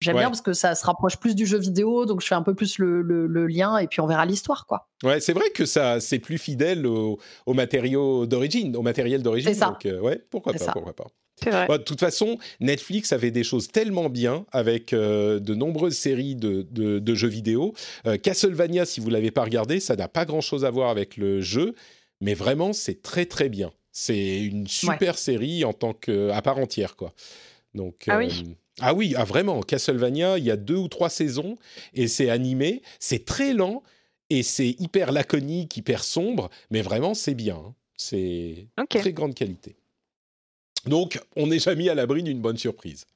J'aime ouais. bien parce que ça se rapproche plus du jeu vidéo, donc je fais un peu plus le, le, le lien et puis on verra l'histoire, quoi. Ouais, c'est vrai que ça, c'est plus fidèle au, au matériau d'origine, au matériel d'origine. C'est ça. Donc, euh, ouais, pourquoi pas, ça. pourquoi pas. C'est vrai. Bah, de toute façon, Netflix avait des choses tellement bien avec euh, de nombreuses séries de, de, de jeux vidéo. Euh, Castlevania, si vous l'avez pas regardé, ça n'a pas grand-chose à voir avec le jeu, mais vraiment, c'est très très bien. C'est une super ouais. série en tant que à part entière, quoi. Donc. Ah oui. Ah oui, ah vraiment, Castlevania, il y a deux ou trois saisons et c'est animé, c'est très lent et c'est hyper laconique, hyper sombre, mais vraiment c'est bien, hein. c'est okay. très grande qualité. Donc on n'est jamais à l'abri d'une bonne surprise.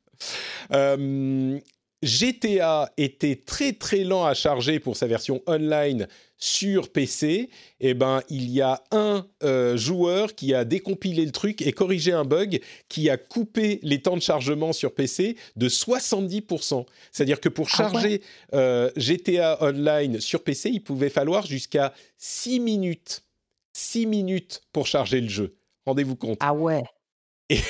Euh, GTA était très très lent à charger pour sa version online sur PC, eh ben, il y a un euh, joueur qui a décompilé le truc et corrigé un bug qui a coupé les temps de chargement sur PC de 70%. C'est-à-dire que pour charger ah ouais. euh, GTA Online sur PC, il pouvait falloir jusqu'à 6 minutes. 6 minutes pour charger le jeu. Rendez-vous compte. Ah ouais. Et,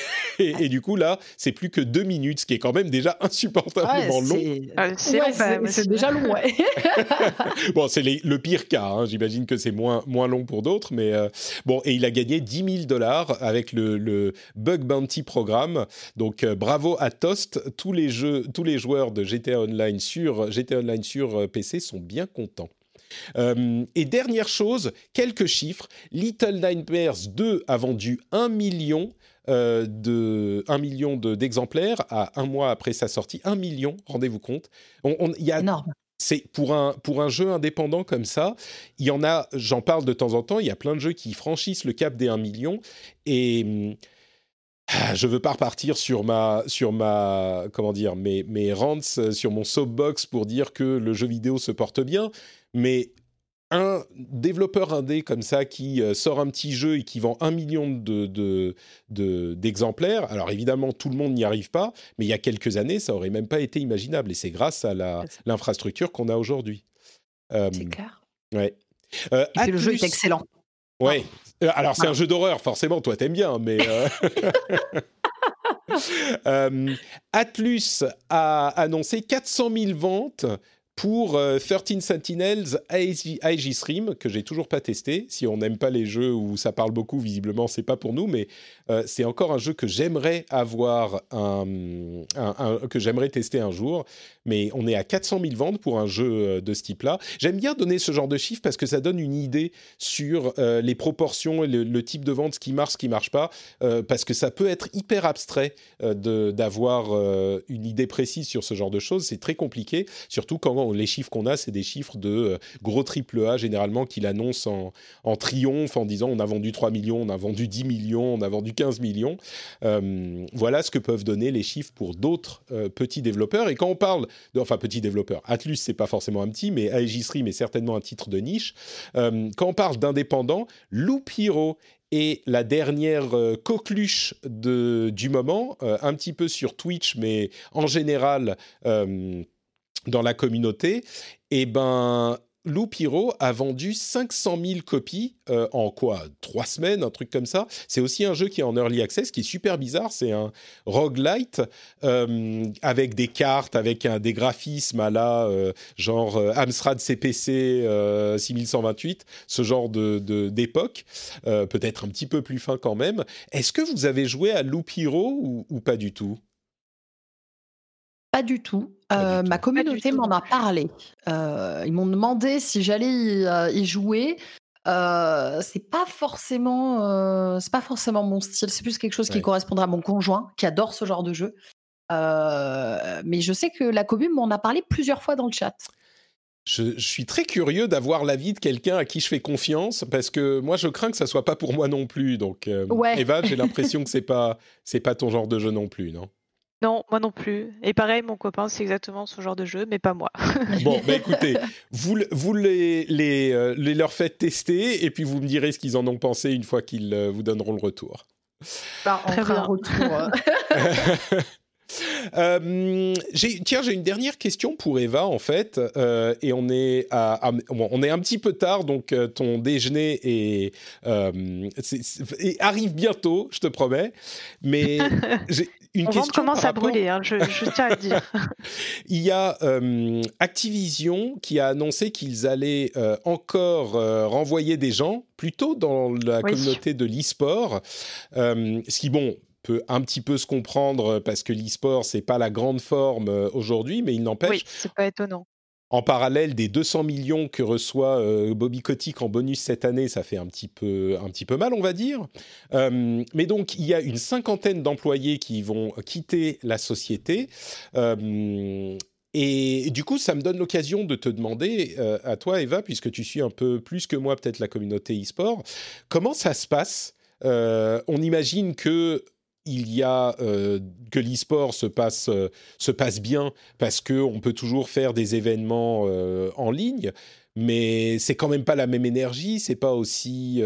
et, et, du coup, là, c'est plus que deux minutes, ce qui est quand même déjà insupportablement ouais, long. C'est ouais, déjà long, ouais. bon, c'est le pire cas. Hein. J'imagine que c'est moins, moins long pour d'autres. Mais euh, bon, et il a gagné 10 000 dollars avec le, le, Bug Bounty Programme. Donc, euh, bravo à Toast. Tous les, jeux, tous les joueurs de GTA Online sur, GTA Online sur euh, PC sont bien contents. Euh, et dernière chose, quelques chiffres. Little Nightmares 2 a vendu 1 million. Euh, de 1 million d'exemplaires de, à un mois après sa sortie. 1 million, rendez-vous compte. On, on, y a, Énorme. C'est pour un, pour un jeu indépendant comme ça, il y en a, j'en parle de temps en temps, il y a plein de jeux qui franchissent le cap des 1 million. Et je veux pas repartir sur ma sur ma comment dire mes mes rants sur mon soapbox pour dire que le jeu vidéo se porte bien mais un développeur indé comme ça qui euh, sort un petit jeu et qui vend un million de, de, de, d'exemplaires, alors évidemment tout le monde n'y arrive pas, mais il y a quelques années ça aurait même pas été imaginable et c'est grâce à l'infrastructure qu'on a aujourd'hui. Euh, c'est clair. Ouais. Euh, et le jeu est excellent. Ouais. Alors c'est ah. un jeu d'horreur forcément, toi t'aimes bien, mais. Euh, Atlus a annoncé 400 000 ventes pour euh, 13 Sentinels IG Stream, que j'ai toujours pas testé. Si on n'aime pas les jeux où ça parle beaucoup, visiblement, c'est pas pour nous, mais euh, c'est encore un jeu que j'aimerais avoir, un, que j'aimerais tester un jour. Mais on est à 400 000 ventes pour un jeu euh, de ce type-là. J'aime bien donner ce genre de chiffres parce que ça donne une idée sur euh, les proportions le, type de vente, ce qui marche, ce qui marche pas, parce que ça peut être hyper abstrait d'avoir une idée précise sur ce genre de choses. C'est très compliqué, surtout quand les chiffres qu'on a, c'est des chiffres de gros triple A généralement qu'il annonce en, triomphe en disant on a vendu 3 millions, on a vendu 10 millions, on a vendu 15 millions. Euh, voilà ce que peuvent donner les chiffres pour d'autres euh, petits développeurs. Et quand on parle, enfin petit développeur, Atlus c'est pas forcément un petit, mais Aegis est certainement un titre de niche. Euh, quand on parle d'indépendants, Loop Hero est la dernière euh, coqueluche du moment, euh, un petit peu sur Twitch, mais en général euh, dans la communauté, et ben Loop Hero a vendu 500 000 copies euh, en quoi Trois semaines, un truc comme ça. C'est aussi un jeu qui est en early access, qui est super bizarre. C'est un roguelite euh, avec des cartes, avec des graphismes à la euh, genre euh, Amstrad CPC 6128, ce genre de d'époque, peut-être un petit peu plus fin quand même. Est-ce que vous avez joué à ou, ou pas du tout? Pas du tout. Euh, ma communauté m'en a parlé. Euh, ils m'ont demandé si j'allais y, euh, y, jouer. c'est pas forcément, c'est pas forcément mon style. C'est plus quelque chose ouais. qui correspondra à mon conjoint, qui adore ce genre de jeu. mais je sais que la commune m'en a parlé plusieurs fois dans le chat. Je, suis très curieux d'avoir l'avis de quelqu'un à qui je fais confiance parce que moi je crains que ça soit pas pour moi non plus. Donc Eva, j'ai l'impression que c'est pas c'est pas ton genre de jeu non plus, non? Non, moi non plus. Et pareil, mon copain, c'est exactement ce genre de jeu, mais pas moi. bon, bah écoutez, vous, vous les, les, euh, les, leur faites tester et puis vous me direz ce qu'ils en ont pensé une fois qu'ils euh, vous donneront le retour. Bah, on fera un retour. Euh, tiens, j'ai une dernière question pour Eva en fait, euh, et on est à, on est un petit peu tard, donc euh, ton déjeuner est, arrive bientôt, je te promets. Mais j'ai une Mon question. commence à brûler, hein, je, tiens à dire. Il y a Activision qui a annoncé qu'ils allaient encore renvoyer des gens, plutôt dans la communauté de l'e-sport, ce qui bon peut un petit peu se comprendre euh, parce que l'e-sport, c'est pas la grande forme euh, aujourd'hui, mais il n'empêche. Oui, c'est pas étonnant. En parallèle des 200 millions que reçoit euh, Bobby Kotick en bonus cette année, ça fait un petit peu, un petit peu mal, on va dire. mais donc, il y a une cinquantaine d'employés qui vont quitter la société. et du coup, ça me donne l'occasion de te demander à toi, Eva, puisque tu suis un peu plus que moi peut-être la communauté e-sport, comment ça se passe? On imagine que il y a euh, que l'e-sport se passe euh, se passe bien parce que on peut toujours faire des événements euh, en ligne, mais c'est quand même pas la même énergie, c'est pas aussi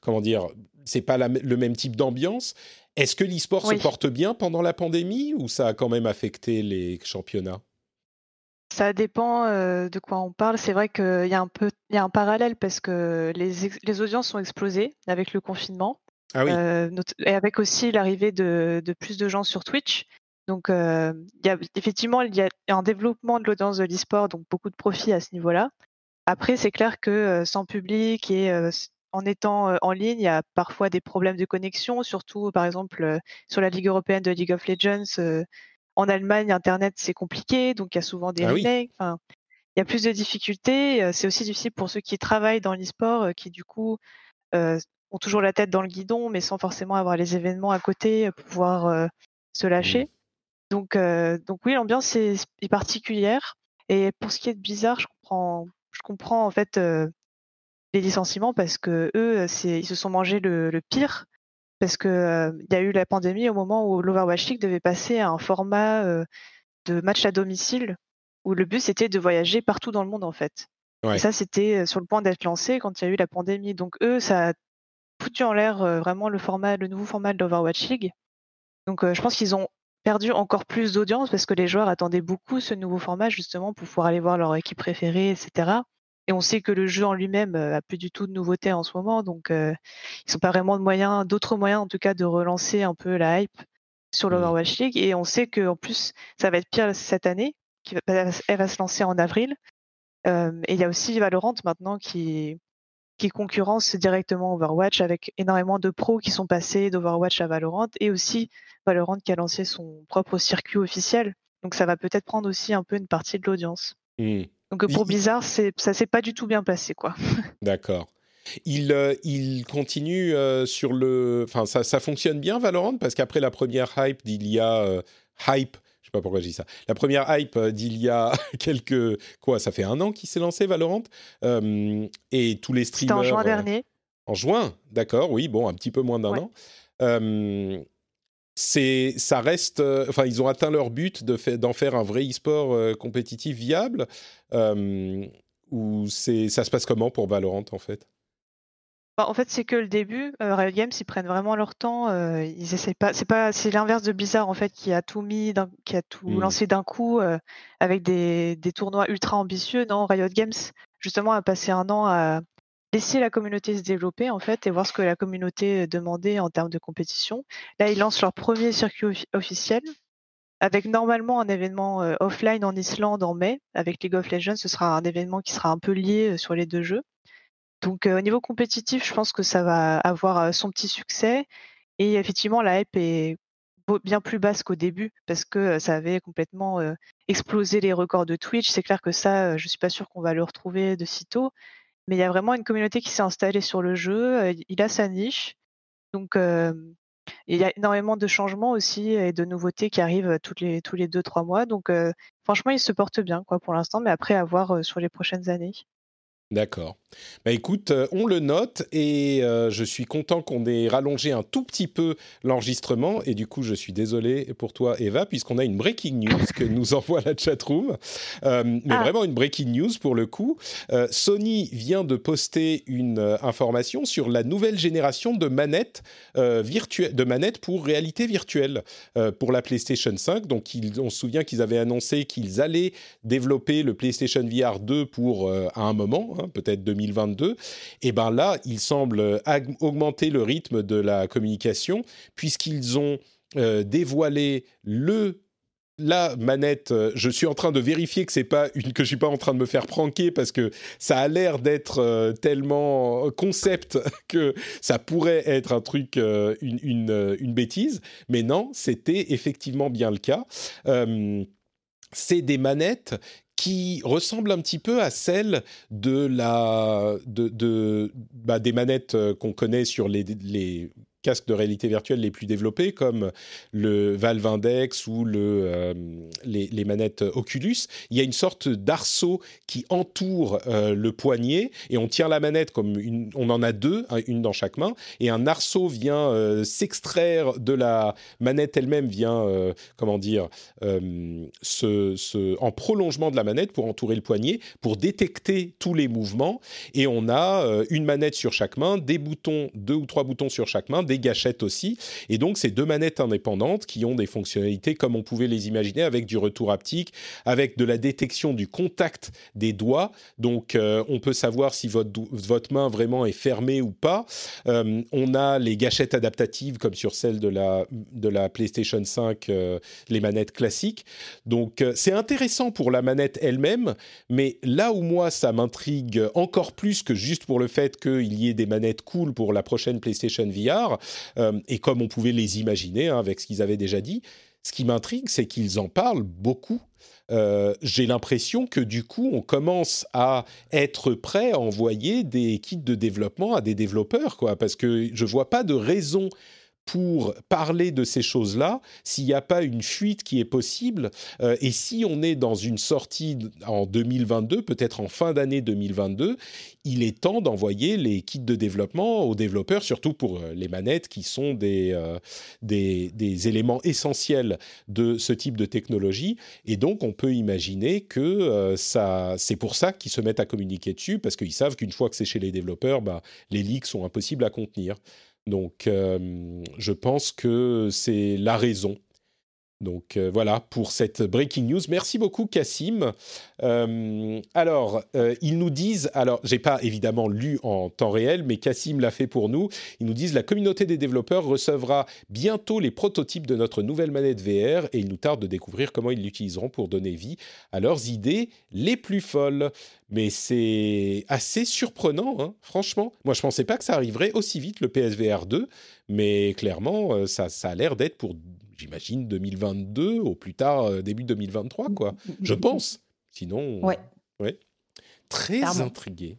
comment dire, c'est pas le même type d'ambiance. Est-ce que l'e-sport se porte bien pendant la pandémie ou ça a quand même affecté les championnats? Ça dépend de quoi on parle. C'est vrai qu'il y a un peu, il y a un parallèle parce que les, les audiences ont explosé avec le confinement. Ah euh, et avec aussi l'arrivée de, plus de gens sur Twitch. Donc, euh, y a, effectivement, il y a un développement de l'audience de l'e-sport, donc beaucoup de profits à ce niveau-là. Après, c'est clair que euh, sans public et en étant en ligne, il y a parfois des problèmes de connexion, surtout par exemple sur la Ligue européenne de League of Legends. en Allemagne, Internet, c'est compliqué, donc il y a souvent des ah remakes. il y a plus de difficultés. C'est aussi difficile pour ceux qui travaillent dans l'e-sport, qui du coup ont toujours la tête dans le guidon, mais sans forcément avoir les événements à côté pour pouvoir euh, se lâcher. Donc, euh, donc oui, l'ambiance est, particulière. Et pour ce qui est de Bizarre, je comprends, je comprends en fait euh, les licenciements parce que eux, ils se sont mangés le, pire parce que il y a eu la pandémie au moment où l'Overwatch League devait passer à un format de match à domicile où le but c'était de voyager partout dans le monde en fait. Et ça, c'était sur le point d'être lancé quand il y a eu la pandémie. Donc eux, ça a foutu en l'air vraiment le format, le nouveau format de l'Overwatch League. Donc je pense qu'ils ont perdu encore plus d'audience parce que les joueurs attendaient beaucoup ce nouveau format justement pour pouvoir aller voir leur équipe préférée, etc. Et on sait que le jeu en lui-même a plus du tout de nouveautés en ce moment, donc ils n'ont pas vraiment de moyens, d'autres moyens en tout cas de relancer un peu la hype sur l'Overwatch League. Et on sait qu'en plus ça va être pire cette année, elle va se lancer en avril. et il y a aussi Valorant maintenant qui, qui concurrence directement Overwatch avec énormément de pros qui sont passés d'Overwatch à Valorant et aussi Valorant qui a lancé son propre circuit officiel. Donc ça va peut-être prendre aussi un peu une partie de l'audience. Mmh. Donc pour Blizzard, ça s'est pas du tout bien passé quoi. D'accord. Il, euh, il continue euh, sur le. Enfin, ça, ça, fonctionne bien Valorant? Parce qu'après la première hype d'il y a euh, hype sais pas pourquoi je dis ça. La première hype euh, d'il y a quelques quoi, ça fait un an qu'il s'est lancé Valorant euh, et tous les streamers. en juin euh, dernier. En juin, d'accord, oui, bon, un petit peu moins d'un an. c'est, ça reste, enfin, ils ont atteint leur but de d'en faire un vrai e-sport compétitif viable. ou c'est, ça se passe comment pour Valorant en fait? Bah, en fait, c'est que le début. Euh, Riot Games, ils prennent vraiment leur temps. Euh, ils essayent pas. C'est pas. C'est l'inverse de Blizzard en fait, qui a tout mis, qui a tout mmh. lancé d'un coup euh, avec des, des tournois ultra ambitieux. Non, Riot Games justement a passé un an à laisser la communauté se développer en fait et voir ce que la communauté demandait en termes de compétition. Là, ils lancent leur premier circuit officiel avec normalement un événement offline en Islande en mai avec League of Legends. Ce sera un événement qui sera un peu lié sur les deux jeux. Donc au niveau compétitif, je pense que ça va avoir son petit succès. Et effectivement, la hype est bien plus basse qu'au début parce que ça avait complètement explosé les records de Twitch. C'est clair que ça, je suis pas sûre qu'on va le retrouver de sitôt. Mais il y a vraiment une communauté qui s'est installée sur le jeu. Il a sa niche. Donc il y a énormément de changements aussi et de nouveautés qui arrivent tous les deux, trois mois. Donc, franchement, il se porte bien quoi, pour l'instant, mais après, à voir sur les prochaines années. D'accord. Bah écoute, euh, on le note et euh, je suis content qu'on ait rallongé un tout petit peu l'enregistrement et du coup je suis désolé pour toi Eva puisqu'on a une breaking news que nous envoie la chatroom, euh, mais ah. vraiment une breaking news pour le coup. Sony vient de poster une information sur la nouvelle génération de manettes virtuelles, de manettes pour réalité virtuelle pour la PlayStation 5. Donc on se souvient qu'ils avaient annoncé qu'ils allaient développer le PlayStation VR 2 pour à un moment Hein, peut-être 2022, et ben là, il semble augmenter le rythme de la communication puisqu'ils ont euh, dévoilé le la manette, euh, je suis en train de vérifier que c'est pas que je suis pas en train de me faire pranker parce que ça a l'air d'être euh, tellement concept que ça pourrait être un truc une, une, une, bêtise, mais non, c'était effectivement bien le cas. c'est des manettes qui ressemble un petit peu à celle de la de, bah, des manettes euh, qu'on connaît sur les casques de réalité virtuelle les plus développés, comme le Valve Index ou le, euh, les, manettes Oculus, il y a une sorte d'arceau qui entoure euh, le poignet et on tient la manette comme une, on en a deux, une dans chaque main, et un arceau vient euh, s'extraire de la manette elle-même, vient, comment dire, en prolongement de la manette pour entourer le poignet, pour détecter tous les mouvements, et on a une manette sur chaque main, des boutons, deux ou trois boutons sur chaque main, des gâchettes aussi. Et donc, c'est deux manettes indépendantes qui ont des fonctionnalités comme on pouvait les imaginer, avec du retour haptique, avec de la détection du contact des doigts. Donc, euh, on peut savoir si votre, votre main vraiment est fermée ou pas. Euh, on a les gâchettes adaptatives comme sur celle de la, de la PlayStation 5, euh, les manettes classiques. Donc, c'est intéressant pour la manette elle-même, mais là où moi, ça m'intrigue encore plus que juste pour le fait qu'il y ait des manettes cool pour la prochaine PlayStation VR, euh, et comme on pouvait les imaginer hein, avec ce qu'ils avaient déjà dit. Ce qui m'intrigue, c'est qu'ils en parlent beaucoup. Euh, j'ai l'impression que du coup, on commence à être prêt à envoyer des kits de développement à des développeurs, quoi, parce que je vois pas de raison pour parler de ces choses-là s'il n'y a pas une fuite qui est possible euh, et si on est dans une sortie en 2022, peut-être en fin d'année 2022, il est temps d'envoyer les kits de développement aux développeurs, surtout pour euh, les manettes qui sont des, euh, des, éléments essentiels de ce type de technologie. Et donc, on peut imaginer que c'est pour ça qu'ils se mettent à communiquer dessus, parce qu'ils savent qu'une fois que c'est chez les développeurs, bah, les leaks sont impossibles à contenir. Donc, euh, je pense que c'est la raison. Donc euh, voilà pour cette breaking news. Merci beaucoup Cassim. Euh, alors ils nous disent, alors j'ai pas évidemment lu en temps réel, mais Cassim l'a fait pour nous. Ils nous disent la communauté des développeurs recevra bientôt les prototypes de notre nouvelle manette VR et il nous tarde de découvrir comment ils l'utiliseront pour donner vie à leurs idées les plus folles mais c'est assez surprenant, hein, franchement. Moi, je pensais pas que ça arriverait aussi vite, le PSVR 2, mais clairement, euh, ça, ça a l'air d'être pour, j'imagine, 2022, au plus tard, euh, début 2023, quoi. Je pense. Sinon, ouais. ouais. Très intrigué.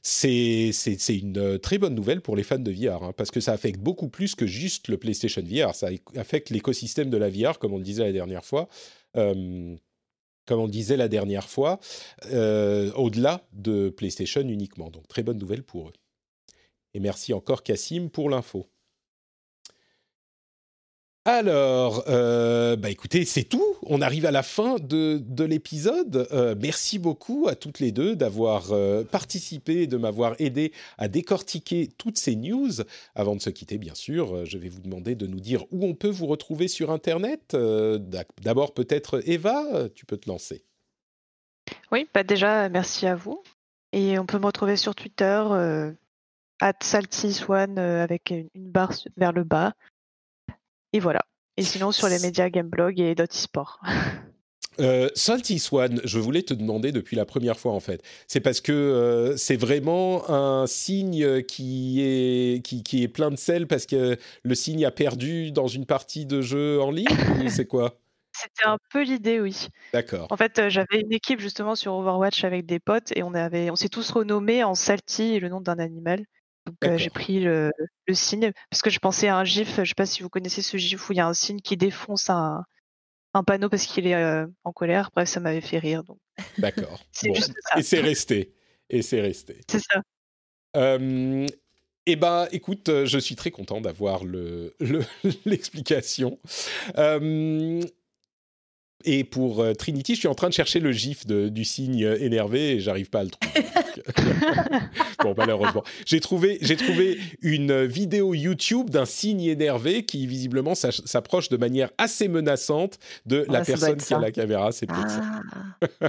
C'est une euh, très bonne nouvelle pour les fans de VR, hein, parce que ça affecte beaucoup plus que juste le PlayStation VR. Ça affecte l'écosystème de la VR, comme on le disait la dernière fois comme on disait la dernière fois, euh, au-delà de PlayStation uniquement. Donc très bonne nouvelle pour eux. Et merci encore Cassim pour l'info. Alors, euh, bah écoutez, c'est tout. On arrive à la fin de, l'épisode. Euh, merci beaucoup à toutes les deux d'avoir euh, participé, de m'avoir aidé à décortiquer toutes ces news. Avant de se quitter, bien sûr, je vais vous demander de nous dire où on peut vous retrouver sur Internet. D'abord, peut-être Eva, tu peux te lancer. Oui, bah déjà, merci à vous. Et on peut me retrouver sur Twitter, at avec une barre vers le bas. Et voilà. Et sinon, sur les médias Gameblog et Sport. Euh, Salty Swan, je voulais te demander depuis la première fois en fait. C'est parce que euh, c'est vraiment un signe qui est, qui, qui, est plein de sel parce que le signe a perdu dans une partie de jeu en ligne c'est quoi? C'était un peu l'idée, oui. D'accord. En fait, euh, j'avais une équipe justement sur Overwatch avec des potes et on, avait, on s'est tous renommés en Salty, le nom d'un animal Donc j'ai pris le, signe parce que je pensais à un gif. Je sais pas si vous connaissez ce gif où il y a un signe qui défonce un, un panneau parce qu'il est en colère. Bref, ça m'avait fait rire. Donc. D'accord. Et c'est resté. Et c'est resté. C'est ça. Eh ben, écoute, je suis très content d'avoir l'explication. Le, et pour euh, Trinity, je suis en train de chercher le gif du signe énervé et j'arrive pas à le trouver. bon, malheureusement. J'ai trouvé, j'ai trouvé une vidéo YouTube d'un signe énervé qui visiblement s'approche de manière assez menaçante de la personne qui a la caméra. C'est peut-être ça. Ah.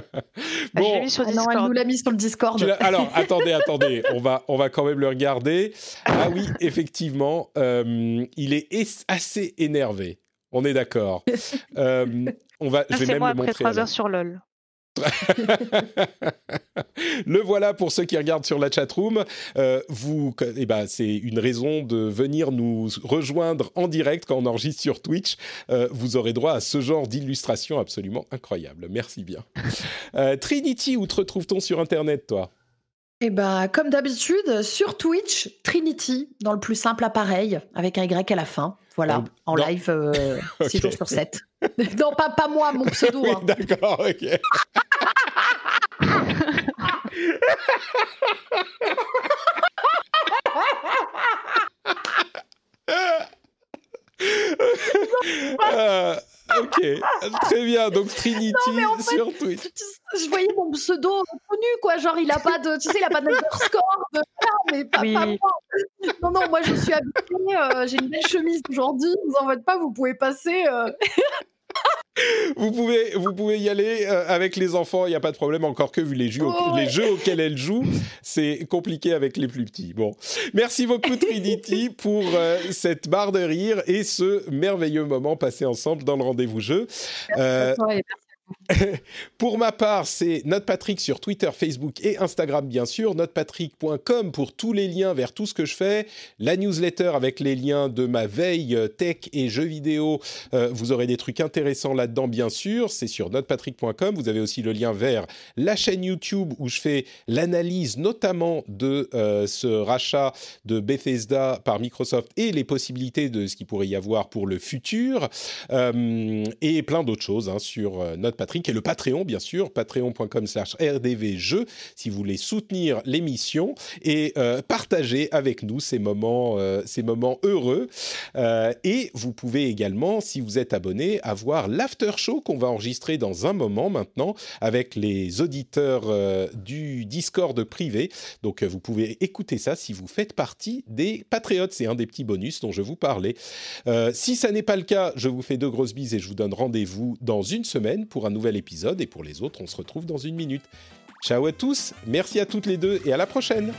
Bah, bon, mis sur ah non, elle nous l'a mis sur le Discord. Alors, attendez, attendez. On va, on va quand même le regarder. Ah oui, effectivement, euh, il est assez énervé. On est d'accord. euh, on va, je vais même moi le montrer. après 3 heures sur LoL. le voilà pour ceux qui regardent sur la chatroom. Euh, vous, eh ben, c'est une raison de venir nous rejoindre en direct quand on enregistre sur Twitch. Euh, vous aurez droit à ce genre d'illustration absolument incroyable. Merci bien. Euh, Trinity, où te retrouve-t-on sur Internet, toi? Eh ben, comme d'habitude, sur Twitch, Trinity, dans le plus simple appareil, avec un Y à la fin. Voilà, en, live 6 euh, jours sur 7. non, pas, pas moi, mon pseudo. hein. D'accord, ok. euh, ok, très bien. Donc Trinity sur Twitch. Je voyais mon pseudo connu, quoi. Genre, il a pas de, tu sais, il a pas d'underscore, de mais pas, oui. pas, moi. Non, non, moi je suis habillée, euh, j'ai une belle chemise aujourd'hui. Vous en faites pas, vous pouvez passer. Euh... vous, pouvez, vous pouvez y aller euh, avec les enfants, il n'y a pas de problème, encore que vu les jeux, oh, les jeux auxquels elles jouent, c'est compliqué avec les plus petits. Bon, merci beaucoup Trinity pour euh, cette barre de rire et ce merveilleux moment passé ensemble dans le rendez-vous jeu. Euh, pour ma part, c'est NotePatrick sur Twitter, Facebook et Instagram, bien sûr. NotePatrick.com pour tous les liens vers tout ce que je fais. La newsletter avec les liens de ma veille euh, tech et jeux vidéo. Euh, vous aurez des trucs intéressants là-dedans, bien sûr. C'est sur NotePatrick.com. Vous avez aussi le lien vers la chaîne YouTube où je fais l'analyse notamment de euh, ce rachat de Bethesda par Microsoft et les possibilités de ce qu'il pourrait y avoir pour le futur. Et plein d'autres choses hein, sur NotePatrick Et le Patreon, bien sûr, patreon.com slash rdvjeux, si vous voulez soutenir l'émission et euh, partager avec nous ces moments, euh, ces moments heureux. Euh, et vous pouvez également, si vous êtes abonné, avoir l'after show qu'on va enregistrer dans un moment maintenant avec les auditeurs du Discord privé. Donc vous pouvez écouter ça si vous faites partie des Patriotes. C'est un des petits bonus dont je vous parlais. si ça n'est pas le cas, je vous fais deux grosses bises et je vous donne rendez-vous dans une semaine pour un nouvel épisode. Et pour les autres, on se retrouve dans une minute. Ciao à tous, merci à toutes les deux et à la prochaine